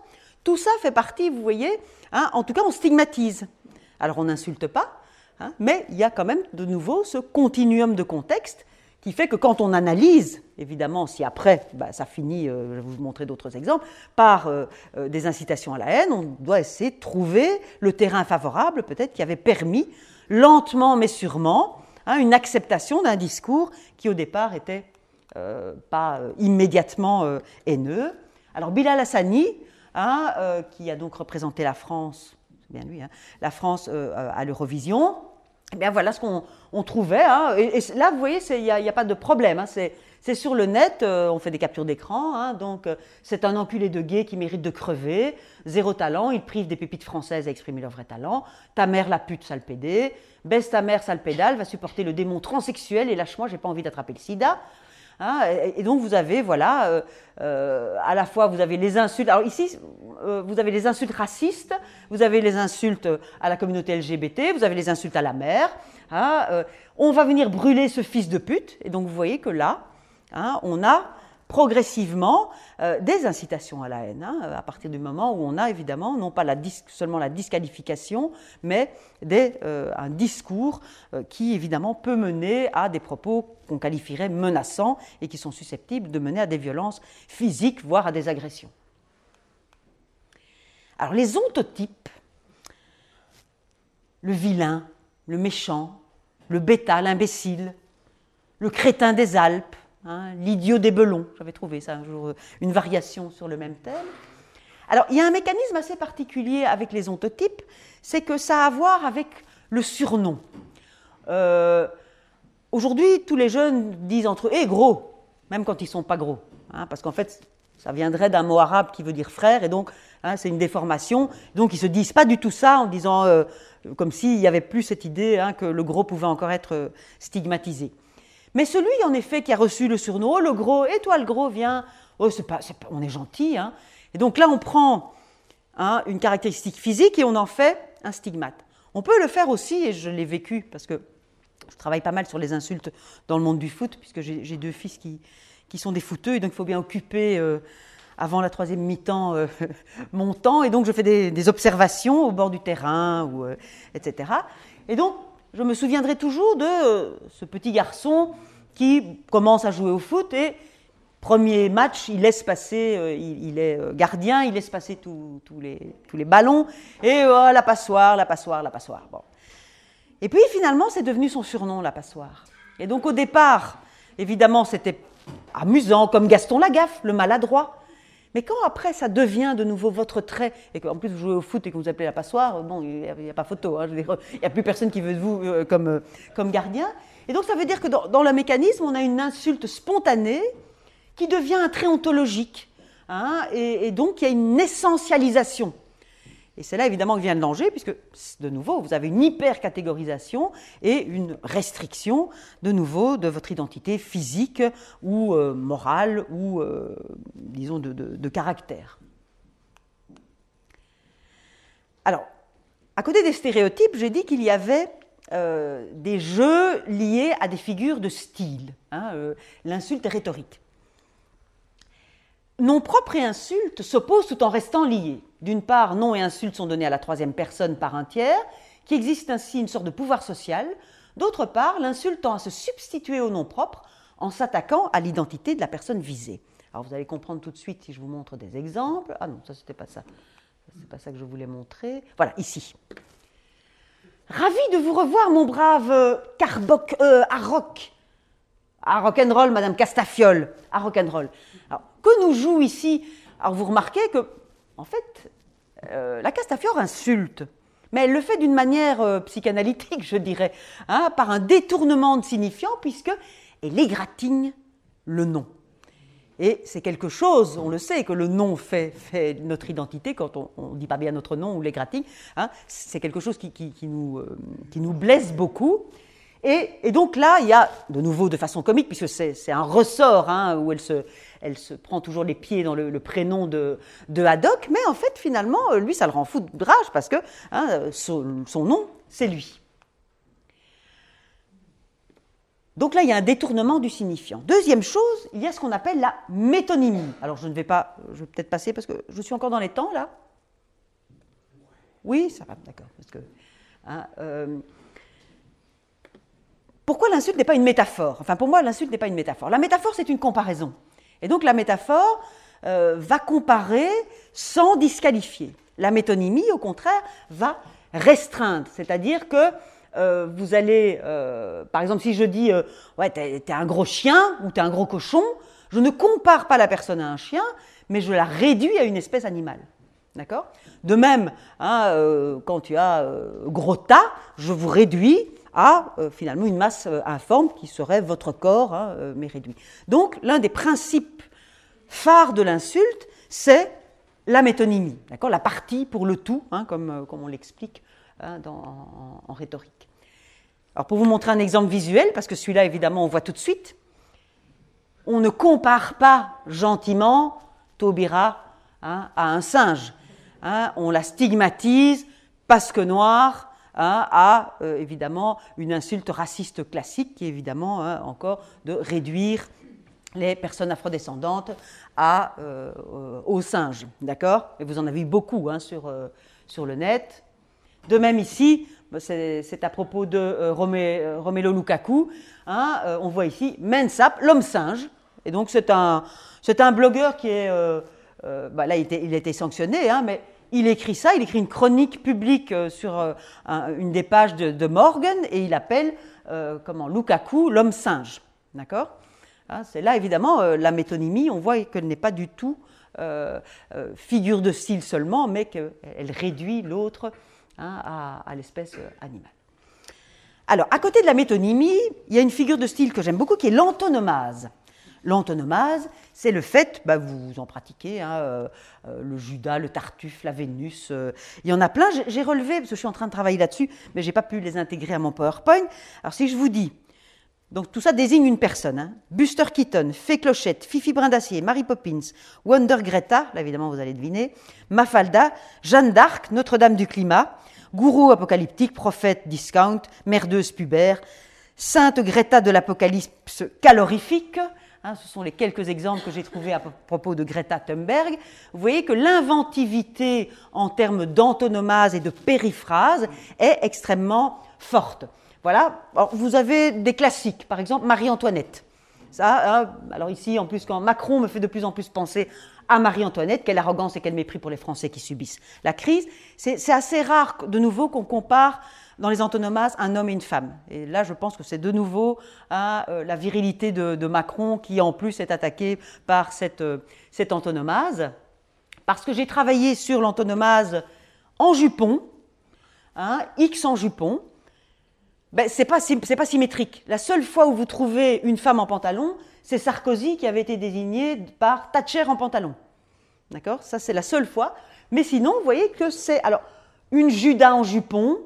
Tout ça fait partie, vous voyez, en tout cas on stigmatise. Alors on n'insulte pas, Hein, mais il y a quand même de nouveau ce continuum de contexte qui fait que quand on analyse, évidemment, si après bah, ça finit, euh, je vais vous montrer d'autres exemples, par euh, euh, des incitations à la haine, on doit essayer de trouver le terrain favorable, peut-être, qui avait permis, lentement mais sûrement, hein, une acceptation d'un discours qui au départ était pas immédiatement haineux. Alors Bilal Hassani, hein, qui a donc représenté la France bien lui, hein. la France euh, à l'Eurovision. Eh bien voilà ce qu'on trouvait. Hein. Et, là, vous voyez, il n'y a, pas de problème. Hein. C'est sur le net, euh, on fait des captures d'écran. donc, euh, c'est un enculé de gay qui mérite de crever. Zéro talent, il prive des pépites françaises à exprimer leur vrai talent. Ta mère, la pute, sale pédé. Baisse ta mère, sale pédale, va supporter le démon transsexuel et lâche-moi, j'ai pas envie d'attraper le sida. Hein, et, donc vous avez, voilà, euh, euh, à la fois vous avez les insultes. Alors ici, euh, vous avez les insultes racistes, vous avez les insultes à la communauté LGBT, vous avez les insultes à la mère. Hein, on va venir brûler ce fils de pute. Et donc vous voyez que là, hein, on a progressivement euh, des incitations à la haine, hein, à partir du moment où on a évidemment non pas seulement la disqualification, mais euh, un discours euh, qui évidemment peut mener à des propos qu'on qualifierait menaçants et qui sont susceptibles de mener à des violences physiques, voire à des agressions. Alors les ontotypes, le vilain, le méchant, le bêta, l'imbécile, le crétin des Alpes, Hein, l'idiot des belons, j'avais trouvé ça un jour, euh, une variation sur le même thème. Alors, il y a un mécanisme assez particulier avec les ontotypes, c'est que ça a à voir avec le surnom. Euh, aujourd'hui, tous les jeunes disent entre eux Eh, gros même quand ils ne sont pas gros. Hein, parce qu'en fait, ça viendrait d'un mot arabe qui veut dire frère, et donc hein, c'est une déformation. Donc ils ne se disent pas du tout ça en disant, euh, comme s'il n'y avait plus cette idée que le gros pouvait encore être stigmatisé. Mais celui, en effet, qui a reçu le surnom, oh le gros, et toi le gros, viens, oh, on est gentil. Hein. Et donc là, on prend hein, une caractéristique physique et on en fait un stigmate. On peut le faire aussi, et je l'ai vécu, parce que je travaille pas mal sur les insultes dans le monde du foot, puisque j'ai deux fils qui, sont des footeux, et donc il faut bien occuper euh, avant la troisième mi-temps euh, mon temps, et donc je fais des, observations au bord du terrain, euh, etc. Et donc, je me souviendrai toujours de euh, ce petit garçon qui commence à jouer au foot et premier match, il laisse passer, euh, il, est euh, gardien, il laisse passer tous les, tous les ballons et oh, la passoire, la passoire, la passoire. Bon. Et puis finalement, c'est devenu son surnom, la passoire. Et donc au départ, évidemment, c'était amusant, comme Gaston Lagaffe, le maladroit. Mais quand après ça devient de nouveau votre trait, et qu'en plus vous jouez au foot et que vous appelez la passoire, bon, il n'y a, pas photo, hein, il n'y a plus personne qui veut de vous euh, comme, euh, comme gardien. Et donc ça veut dire que dans, le mécanisme, on a une insulte spontanée qui devient un trait ontologique. Hein, et donc il y a une essentialisation. Et c'est là évidemment que vient le danger, puisque de nouveau, vous avez une hyper-catégorisation et une restriction de nouveau de votre identité physique ou euh, morale ou, euh, disons, de, caractère. Alors, à côté des stéréotypes, j'ai dit qu'il y avait euh, des jeux liés à des figures de style. Hein, l'insulte rhétorique. Nom propre et insulte s'opposent tout en restant liés. D'une part, nom et insulte sont donnés à la troisième personne par un tiers, qui existe ainsi une sorte de pouvoir social. D'autre part, l'insulte tend à se substituer au nom propre en s'attaquant à l'identité de la personne visée. Alors vous allez comprendre tout de suite si je vous montre des exemples. Ah non, ça c'était pas ça. C'est pas ça que je voulais montrer. Voilà, ici. Ravi de vous revoir, mon brave euh, Carboc, euh, Arroc. À rock'n'roll, Madame Castafiole. À rock'n'roll. Alors, que nous joue ici Alors, vous remarquez que, en fait, euh, la Castafiore insulte, mais elle le fait d'une manière euh, psychanalytique, je dirais, hein, par un détournement de signifiant, puisque elle égratigne le nom. Et c'est quelque chose, on le sait, que le nom fait, fait notre identité quand on ne dit pas bien notre nom ou l'égratigne. Hein, c'est quelque chose qui, euh, qui, nous, blesse beaucoup. Et, donc là, il y a, de nouveau de façon comique, puisque c'est un ressort hein, où elle se, prend toujours les pieds dans le, prénom de, Haddock, mais en fait, finalement, lui, ça le rend fou de rage parce que hein, son nom, c'est lui. Donc là, il y a un détournement du signifiant. Deuxième chose, il y a ce qu'on appelle la métonymie. Alors je ne vais pas, je vais peut-être passer parce que je suis encore dans les temps là. Oui, ça va, d'accord. Hein, euh, pourquoi l'insulte n'est pas une métaphore? Enfin, pour moi, l'insulte n'est pas une métaphore. La métaphore, c'est une comparaison. Et donc la métaphore euh, va comparer sans disqualifier. La métonymie, au contraire, va restreindre. C'est-à-dire que euh, vous allez, euh, par exemple, si je dis, ouais, t'es, un gros chien ou t'es un gros cochon, je ne compare pas la personne à un chien, mais je la réduis à une espèce animale. D'accord? De même, hein, quand tu as gros tas, je vous réduis à finalement une masse informe qui serait votre corps, hein, mais réduit. Donc, l'un des principes phares de l'insulte, c'est la métonymie, d'accord La partie pour le tout, hein, comme, comme on l'explique en rhétorique. Alors pour vous montrer un exemple visuel, parce que celui-là évidemment on voit tout de suite, on ne compare pas gentiment Taubira hein, à un singe. Hein. on la stigmatise parce que noire hein, à euh, évidemment une insulte raciste classique qui est évidemment encore de réduire les personnes afrodescendantes à, euh, aux. D'accord? Et vous en avez eu beaucoup sur, euh, sur le net. De même ici, bah, c'est à propos de euh, Romelo Lukaku. Hein, on voit ici Mensap, l'homme singe. Et donc c'est un, un blogueur qui est... Bah, là, il, a été sanctionné, hein, mais il écrit ça, il écrit une chronique publique sur une des pages de, Morgan et il appelle comment, Lukaku l'homme singe. Hein, C'est là, évidemment, la métonymie, on voit qu'elle n'est pas du tout figure de style seulement, mais qu'elle réduit l'autre Hein, à, l'espèce euh, animale. Alors, à côté de la métonymie, il y a une figure de style que j'aime beaucoup qui est l'antonomase. L'antonomase, c'est le fait, bah, vous en pratiquez, hein, euh, euh, le Judas, le Tartuffe, la Vénus, il y en a plein. J'ai relevé, parce que je suis en train de travailler là-dessus, mais je n'ai pas pu les intégrer à mon PowerPoint. Alors si je vous dis, donc tout ça désigne une personne, hein, Buster Keaton, Fée Clochette, Fifi Brindacier, Mary Poppins, Wonder Greta, là évidemment vous allez deviner, Mafalda, Jeanne d'Arc, Notre-Dame du Climat, gourou apocalyptique, prophète discount, merdeuse pubère, sainte Greta de l'apocalypse calorifique, hein, ce sont les quelques exemples que j'ai trouvés à propos de Greta Thunberg, vous voyez que l'inventivité en termes d'antonomase et de périphrase est extrêmement forte. Voilà, vous avez des classiques, par exemple Marie-Antoinette. Ça, hein, alors ici, en plus, quand Macron me fait de plus en plus penser à Marie-Antoinette, quelle arrogance et quel mépris pour les Français qui subissent la crise. C'est assez rare, de nouveau, qu'on compare dans les antonomases un homme et une femme. Et là, je pense que c'est de nouveau à euh, la virilité de, Macron qui, en plus, est attaquée par cette, euh, cette antonomase. Parce que j'ai travaillé sur l'antonomase en jupon, hein, X en jupon. Ben, c'est pas, pas symétrique. La seule fois où vous trouvez une femme en pantalon, c'est Sarkozy qui avait été désigné par Thatcher en pantalon. D'accord? Ça, c'est la seule fois. Mais sinon, vous voyez que c'est alors une Judas en jupon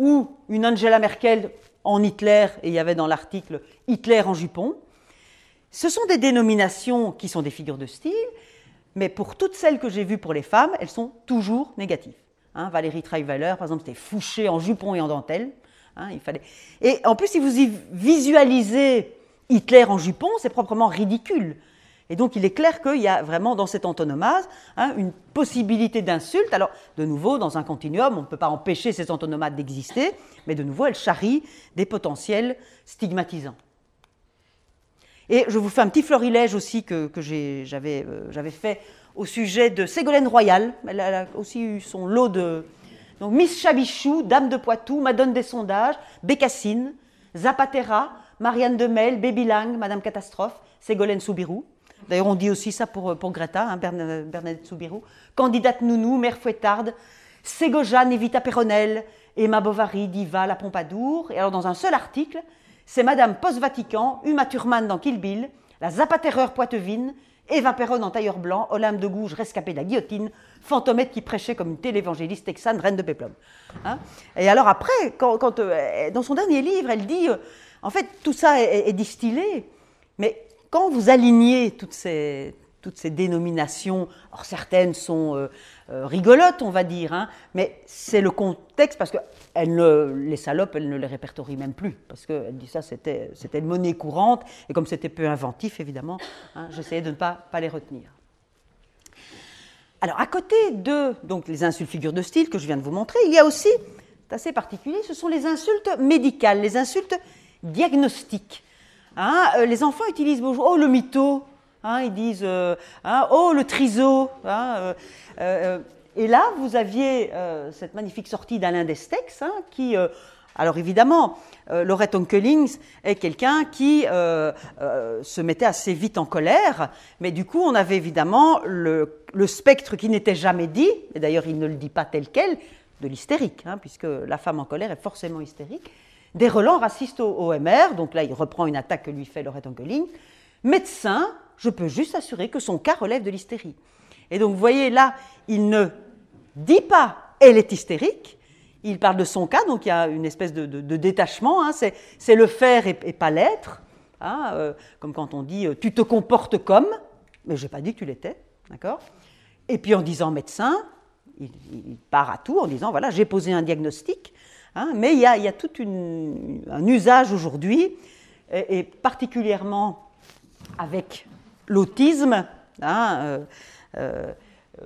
ou une Angela Merkel en Hitler, et il y avait dans l'article Hitler en jupon. Ce sont des dénominations qui sont des figures de style, mais pour toutes celles que j'ai vues pour les femmes, elles sont toujours négatives. Hein, Valérie Trierweiler, par exemple, c'était Fouché en jupon et en dentelle. Hein, il fallait... Et en plus, si vous y visualisez Hitler en jupon, c'est proprement ridicule. Et donc il est clair qu'il y a vraiment dans cette antonomase hein, une possibilité d'insulte. Alors de nouveau, dans un continuum, on ne peut pas empêcher ces antonomates d'exister, mais de nouveau, elles charrient des potentiels stigmatisants. Et je vous fais un petit florilège aussi que, euh, j'avais fait au sujet de Ségolène Royal. Elle a aussi eu son lot de... Donc Miss Chabichou, Dame de Poitou, Madone des sondages, Bécassine, Zapatera, Marianne Demel, Baby Lang, Madame Catastrophe, Ségolène Soubirou. D'ailleurs, on dit aussi ça pour, pour Greta, hein, Bernadette Soubirou. Candidate Nounou, Mère Fouettarde, Ségojane, Evita Perronel, Emma Bovary, Diva, La Pompadour. Et alors, dans un seul article, c'est Madame Post-Vatican, Uma Thurman dans Kill Bill, la Zapaterreur Poitevine Eva Perron en tailleur blanc, Olympe de Gouges rescapé de la guillotine, Fantomette qui prêchait comme une télévangéliste texane, reine de péplum. Hein. et alors après, quand, euh, dans son dernier livre, elle dit, euh, en fait, tout ça est, distillé, mais quand vous alignez toutes ces, toutes ces dénominations, certaines sont euh, rigolotes, on va dire, hein, mais c'est le contexte, parce que les salopes, elle ne les répertorie même plus, parce qu'elle dit ça, c'était une monnaie courante, et comme c'était peu inventif, évidemment, hein, j'essayais de ne pas, pas les retenir. Alors, à côté de donc, les insultes figures de style que je viens de vous montrer, il y a aussi, c'est assez particulier, ce sont les insultes médicales, les insultes diagnostiques. Hein, euh, les enfants utilisent beaucoup, oh le mytho, hein, ils disent, euh, hein, oh le triso. Euh, et là, vous aviez cette magnifique sortie d'Alain Destex, qui alors évidemment, Laurette Onkelings est quelqu'un qui se mettait assez vite en colère, mais du coup on avait évidemment le, spectre qui n'était jamais dit, et d'ailleurs il ne le dit pas tel quel, de l'hystérique, puisque la femme en colère est forcément hystérique, des relents racistes au OMR, donc là il reprend une attaque que lui fait Laurette Onkelings, médecin, je peux juste assurer que son cas relève de l'hystérie. Et donc vous voyez là, il ne dit pas elle est hystérique, il parle de son cas, donc il y a une espèce de, détachement, hein. c'est le faire et, pas l'être, hein, euh, comme quand on dit euh, tu te comportes comme, mais je n'ai pas dit que tu l'étais, d'accord? Et puis en disant médecin, il, part à tout en disant voilà, j'ai posé un diagnostic, hein, mais il y, a, tout un usage aujourd'hui, et, particulièrement avec l'autisme. Euh,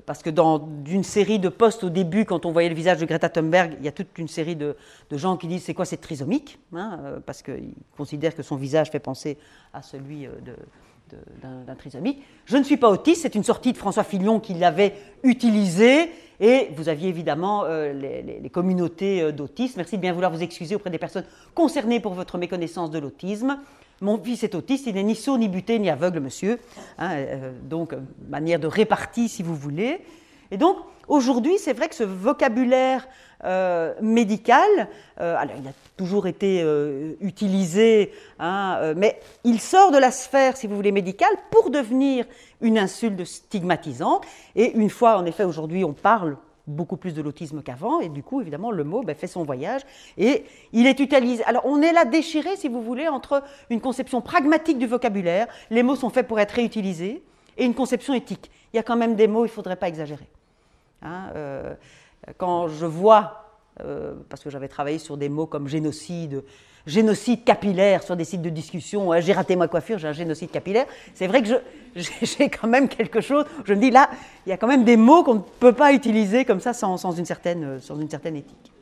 parce que dans une série de postes au début, quand on voyait le visage de Greta Thunberg, il y a toute une série de, gens qui disent c'est quoi cette trisomique hein, euh, Parce qu'ils considèrent que son visage fait penser à celui euh, d'un trisomique. Je ne suis pas autiste, c'est une sortie de François Fillon qui l'avait utilisée. Et vous aviez évidemment euh, les, communautés d'autistes. Merci de bien vouloir vous excuser auprès des personnes concernées pour votre méconnaissance de l'autisme. Mon fils est autiste, il n'est ni sourd, ni buté, ni aveugle, monsieur. Hein, euh, donc, manière de répartie, si vous voulez. Et donc, aujourd'hui, c'est vrai que ce vocabulaire euh, médical, euh, alors il a toujours été utilisé, hein, mais il sort de la sphère, si vous voulez, médicale pour devenir une insulte stigmatisante. Et une fois, en effet, aujourd'hui, on parle beaucoup plus de l'autisme qu'avant, et du coup, évidemment, le mot ben, fait son voyage, et il est utilisé. Alors, on est là déchiré, si vous voulez, entre une conception pragmatique du vocabulaire, les mots sont faits pour être réutilisés, et une conception éthique. Il y a quand même des mots, il ne faudrait pas exagérer. Hein, euh, quand je vois, euh, parce que j'avais travaillé sur des mots comme génocide, génocide capillaire sur des sites de discussion. J'ai raté ma coiffure, j'ai un génocide capillaire. C'est vrai que j'ai quand même quelque chose. Je me dis là, il y a quand même des mots qu'on ne peut pas utiliser comme ça sans, une, certaine, sans une certaine éthique.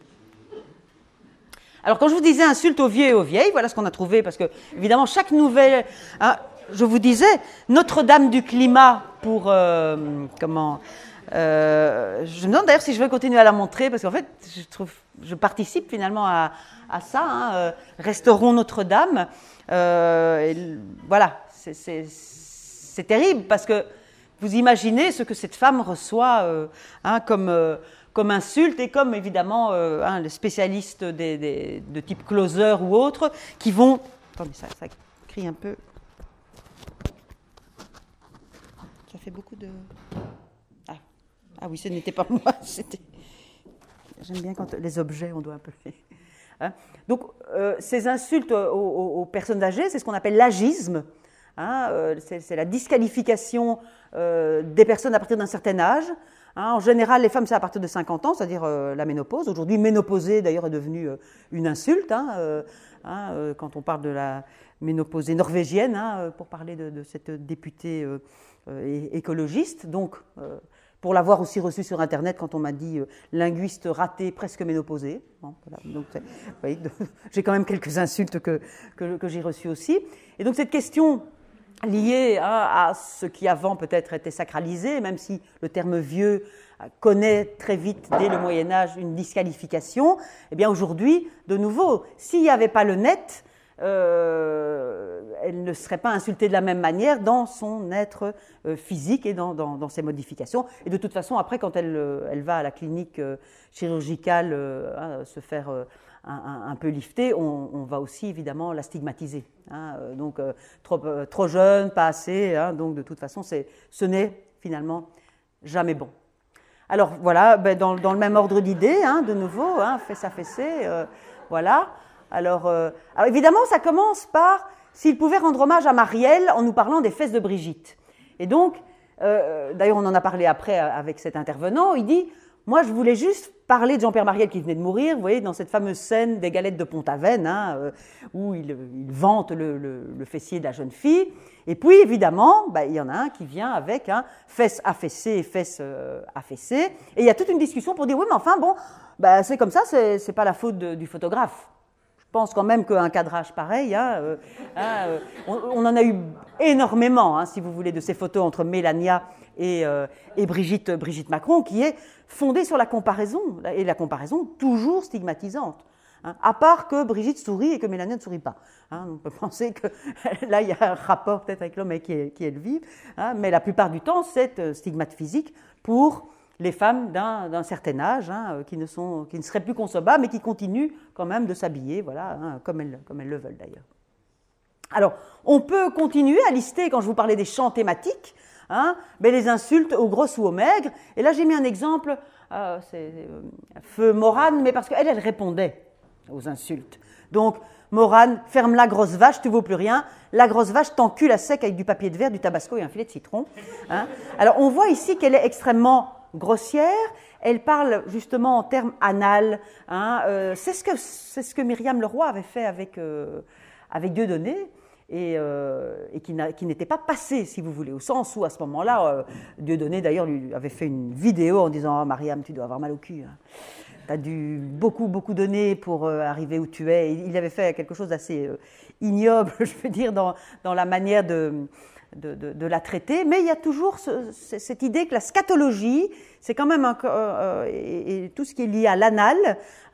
Alors quand je vous disais insulte aux vieux et aux vieilles, voilà ce qu'on a trouvé, parce que évidemment chaque nouvelle... Hein, je vous disais, Notre-Dame du climat pour... Euh, comment euh, je me demande d'ailleurs si je vais continuer à la montrer, parce qu'en fait, je, trouve, je participe finalement à, ça. Hein, euh, Restaurons Notre-Dame. Euh, voilà, c'est terrible, parce que vous imaginez ce que cette femme reçoit hein, comme, comme insulte et comme évidemment hein, les spécialistes de type closer ou autres qui vont. Attendez, ça, ça crie un peu. Ça fait beaucoup de. Ah oui, ce n'était pas moi, c'était. J'aime bien quand les objets, on doit un peu. Hein. Donc, euh, ces insultes aux, personnes âgées, c'est ce qu'on appelle l'agisme. Hein, euh, c'est la disqualification euh, des personnes à partir d'un certain âge. Hein. en général, les femmes, c'est à partir de 50 ans, c'est-à-dire la ménopause. Aujourd'hui, ménopausée, d'ailleurs, est devenue une insulte. quand on parle de la ménopausée norvégienne, pour parler de, de cette députée écologiste. Donc, pour l'avoir aussi reçu sur Internet quand on m'a dit euh, linguiste raté, presque ménopausé. j'ai quand même quelques insultes que, que, j'ai reçues aussi. Et donc cette question liée à, ce qui avant peut-être était sacralisé, même si le terme vieux connaît très vite dès le Moyen Âge une disqualification, eh bien aujourd'hui, de nouveau, s'il n'y avait pas le net, euh, elle ne serait pas insultée de la même manière dans son être euh, physique et dans, ses modifications. Et de toute façon, après, quand elle, euh, va à la clinique chirurgicale hein, se faire un, peu liftée, on, va aussi évidemment la stigmatiser. Hein. donc trop, trop, jeune, pas assez, hein. donc de toute façon, ce n'est finalement jamais bon. Alors voilà, ben, dans, le même ordre d'idées, hein, de nouveau, hein, fesse à fessée, voilà. Alors, alors, évidemment, ça commence par s'il pouvait rendre hommage à Marielle en nous parlant des fesses de Brigitte. Et donc, euh, d'ailleurs on en a parlé après avec cet intervenant, il dit, moi je voulais juste parler de Jean-Pierre Marielle qui venait de mourir, vous voyez, dans cette fameuse scène des galettes de Pont-Aven, hein, euh, où il, vante le, fessier de la jeune fille. Et puis évidemment, bah, il y en a un qui vient avec un fesse affaissée et fesse euh. Et il y a toute une discussion pour dire, oui mais enfin bon, bah, c'est comme ça, c'est pas la faute du photographe. Je pense quand même qu'un cadrage pareil, hein, euh, hein, euh, on, en a eu énormément, hein, si vous voulez, de ces photos entre Mélania et, euh, Brigitte, Macron, qui est fondée sur la comparaison, et la comparaison toujours stigmatisante. à part que Brigitte sourit et que Mélania ne sourit pas. on peut penser que là, il y a un rapport peut-être avec l'homme qui qui est le vivre, mais la plupart du temps, c'est stigmate physique pour les femmes d'un certain âge, hein, euh, qui, ne sont, qui ne seraient plus consommables, mais qui continuent quand même de s'habiller, voilà, hein, comme, elles, comme elles le veulent d'ailleurs. Alors, on peut continuer à lister, quand je vous parlais des chants thématiques, hein, ben, les insultes aux grosses ou aux maigres. Et là, j'ai mis un exemple, euh, c'est euh, Feu Morane, mais parce qu'elle, elle répondait aux insultes. Donc, Morane, ferme la grosse vache, tu vaux plus rien. La grosse vache t'encule à sec avec du papier de verre, du tabasco et un filet de citron. Alors, on voit ici qu'elle est extrêmement grossière. Elle parle justement en termes anal. Hein, euh, c'est ce que c'est ce que Myriam Leroy avait fait avec euh, avec Dieudonné. Et, euh, et, qui n'était pas passé, si vous voulez, au sens où à ce moment-là, euh, Dieudonné d'ailleurs lui avait fait une vidéo en disant oh, Mariam, tu dois avoir mal au cul. Hein. Tu as dû beaucoup, beaucoup donner pour arriver où tu es. il avait fait quelque chose d'assez ignoble, je veux dire, dans, dans la manière de, de, la traiter, mais il y a toujours cette idée que la scatologie, c'est quand même un, euh, et, tout ce qui est lié à l'anal,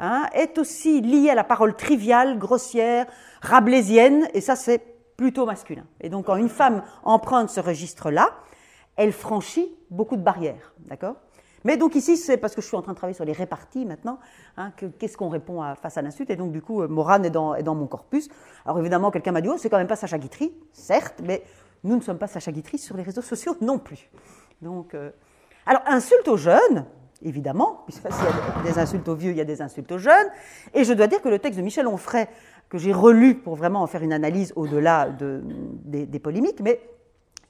hein, est aussi lié à la parole triviale, grossière, rabelaisienne, et ça c'est plutôt masculin. Et donc quand une femme emprunte ce registre-là, elle franchit beaucoup de barrières, d'accord? Mais donc ici, c'est parce que je suis en train de travailler sur les réparties maintenant, hein, qu'est-ce qu'on répond face à l'insulte, et donc du coup, Morane est dans, est dans mon corpus. Alors évidemment, quelqu'un m'a dit, oh, c'est quand même pas Sacha Guitry, certes, mais nous ne sommes pas Sacha Guitry sur les réseaux sociaux non plus. Donc, euh, alors, insulte aux jeunes, évidemment, puisque s'il y a des insultes aux vieux, il y a des insultes aux jeunes. Et je dois dire que le texte de Michel Onfray, que j'ai relu pour vraiment en faire une analyse au-delà de, des, polémiques, mais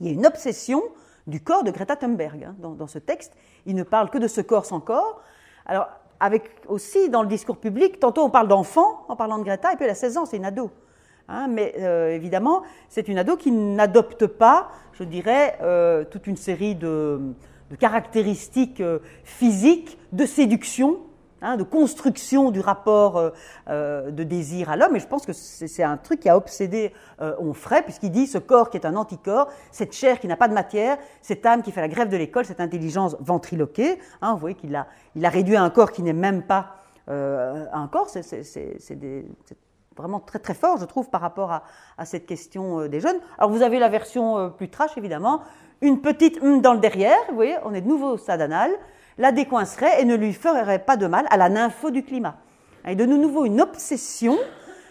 il y a une obsession du corps de Greta Thunberg hein, dans, dans, ce texte. Il ne parle que de ce corps sans corps. Alors, avec aussi dans le discours public, tantôt on parle d'enfant en parlant de Greta, et puis elle a 16 ans, c'est une ado. Hein, mais euh, évidemment, c'est une ado qui n'adopte pas, je dirais, euh, toute une série de, caractéristiques euh, physiques de séduction, hein, de construction du rapport de désir à l'homme. Et je pense que c'est un truc qui a obsédé Onfray, puisqu'il dit ce corps qui est un anticorps, cette chair qui n'a pas de matière, cette âme qui fait la grève de l'école, cette intelligence ventriloquée. Hein, vous voyez qu'il a, réduit un corps qui n'est même pas un corps. C'est vraiment très très fort, je trouve, par rapport à, cette question euh, des jeunes. Alors vous avez la version euh, plus trash, évidemment, une petite hum dans le derrière, vous voyez, on est de nouveau au stade anal, la décoincerait et ne lui ferait pas de mal à la nympho du climat. Et de nouveau une obsession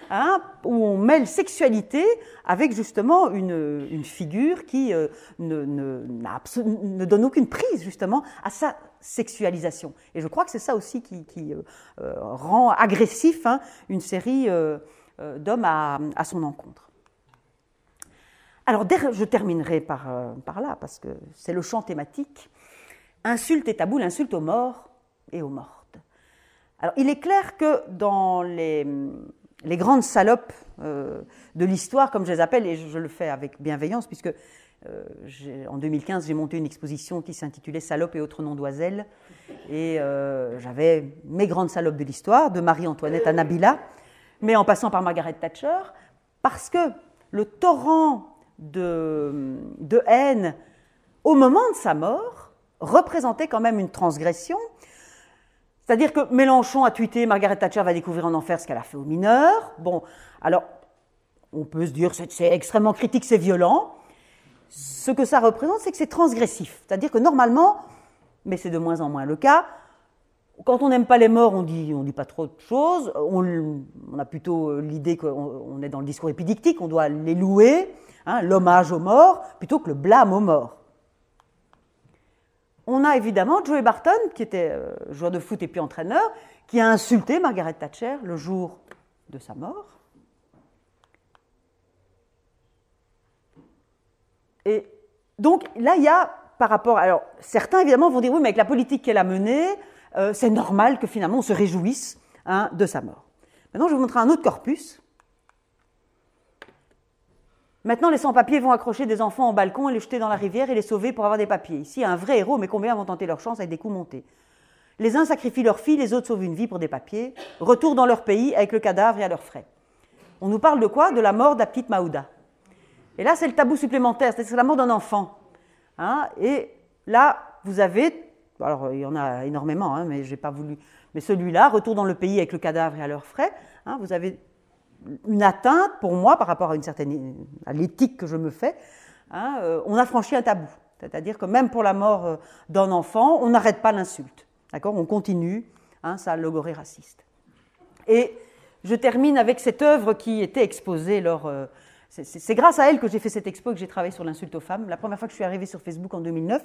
Hein, où on mêle sexualité avec justement une, figure qui euh, ne, ne, donne aucune prise justement à sa sexualisation. Et je crois que c'est ça aussi qui, rend agressif hein, une série d'hommes à, son encontre. Alors, je terminerai par, euh, par là, parce que c'est le champ thématique. Insulte et tabou, l'insulte aux morts et aux mortes. Alors, il est clair que dans les, les grandes salopes euh, de l'histoire, comme je les appelle, et je, le fais avec bienveillance, puisque en 2015, j'ai monté une exposition qui s'intitulait Salopes et autres noms d'oiselles. Et j'avais mes grandes salopes de l'histoire, de Marie-Antoinette à Nabila, mais en passant par Margaret Thatcher, parce que le torrent de, haine au moment de sa mort représentait quand même une transgression. C'est-à-dire que Mélenchon a tweeté Margaret Thatcher va découvrir en enfer ce qu'elle a fait aux mineurs. Bon, alors, on peut se dire c'est extrêmement critique, c'est violent. Ce que ça représente, c'est que c'est transgressif. C'est-à-dire que normalement, mais c'est de moins en moins le cas, quand on n'aime pas les morts, on dit, on dit pas trop de choses. On, a plutôt l'idée qu'on on est dans le discours épidictique, on doit les louer, hein, l'hommage aux morts, plutôt que le blâme aux morts. On a évidemment Joey Barton, qui était euh, joueur de foot et puis entraîneur, qui a insulté Margaret Thatcher le jour de sa mort. Et donc là, il y a par rapport. Alors, certains évidemment vont dire oui, mais avec la politique qu'elle a menée, euh, c'est normal que finalement on se réjouisse hein, de sa mort. Maintenant, je vais vous montrer un autre corpus. Maintenant, les sans-papiers vont accrocher des enfants au balcon et les jeter dans la rivière et les sauver pour avoir des papiers. Ici, un vrai héros, mais combien vont tenter leur chance avec des coups montés? Les uns sacrifient leur fille, les autres sauvent une vie pour des papiers. Retour dans leur pays avec le cadavre et à leurs frais. On nous parle de quoi? De la mort de la petite Maouda. Et là, c'est le tabou supplémentaire, c'est la mort d'un enfant. Hein et là, vous avez, alors il y en a énormément, hein, mais j'ai pas voulu, mais celui-là, retour dans le pays avec le cadavre et à leurs frais. Hein, vous avez une atteinte pour moi par rapport à une certaine à l'éthique que je me fais. Hein, euh, on a franchi un tabou, c'est-à-dire que même pour la mort euh, d'un enfant, on n'arrête pas l'insulte. D'accord? On continue hein, sa logorée raciste. Et je termine avec cette œuvre qui était exposée lors. Euh, c'est grâce à elle que j'ai fait cette expo et que j'ai travaillé sur l'insulte aux femmes. La première fois que je suis arrivée sur Facebook en 2009,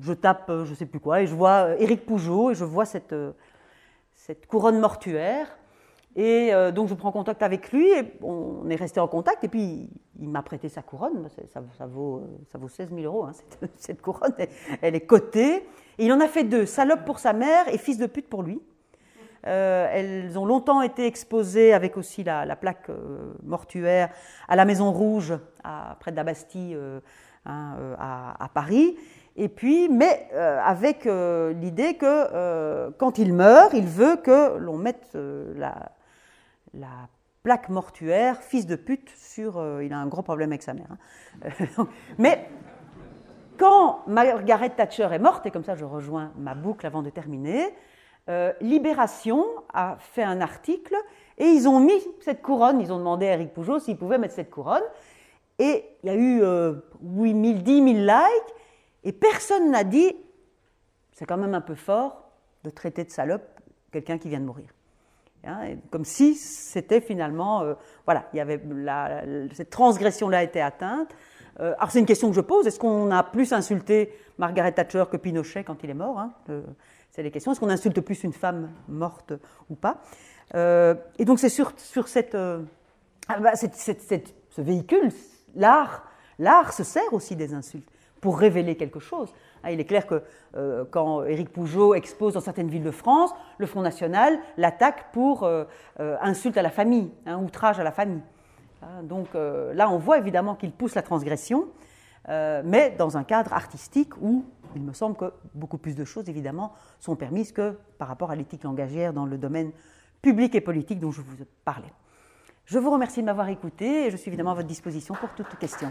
je tape je ne sais plus quoi et je vois Éric Pougeot et je vois cette, cette couronne mortuaire et euh, donc je prends contact avec lui et on est resté en contact. Et puis il m'a prêté sa couronne. Ça, vaut, ça vaut 16 000 euros, hein, cette, couronne. Elle, est cotée. Et il en a fait deux salope pour sa mère et fils de pute pour lui. Euh, elles ont longtemps été exposées avec aussi la, plaque euh, mortuaire à la Maison Rouge, près de la Bastille, hein, à, Paris. Et puis, mais avec l'idée que quand il meurt, il veut que l'on mette la, la plaque mortuaire, fils de pute, sur. Euh, il a un gros problème avec sa mère. Hein. Euh, mais quand Margaret Thatcher est morte, et comme ça je rejoins ma boucle avant de terminer, euh, Libération a fait un article et ils ont mis cette couronne, ils ont demandé à Eric Pougeot s'il pouvait mettre cette couronne. Et il y a eu 8 000, 10 000 likes, et personne n'a dit c'est quand même un peu fort de traiter de salope quelqu'un qui vient de mourir. Hein, comme si c'était finalement, euh, voilà, il y avait cette transgression-là était atteinte. Euh, alors c'est une question que je pose est-ce qu'on a plus insulté Margaret Thatcher que Pinochet quand il est mort hein, C'est les questions. Est-ce qu'on insulte plus une femme morte ou pas? Euh, Et donc c'est sur, sur cette, ah bah, ce véhicule, l'art, l'art se sert aussi des insultes pour révéler quelque chose. Ah, il est clair que euh, quand Éric Pougeot expose dans certaines villes de France, le Front National l'attaque pour euh, euh, insulte à la famille, hein, outrage à la famille. Ah, donc là, on voit évidemment qu'il pousse la transgression, mais dans un cadre artistique où il me semble que beaucoup plus de choses, évidemment, sont permises que par rapport à l'éthique langagière dans le domaine public et politique dont je vous parlais. Je vous remercie de m'avoir écouté et je suis évidemment à votre disposition pour toute question.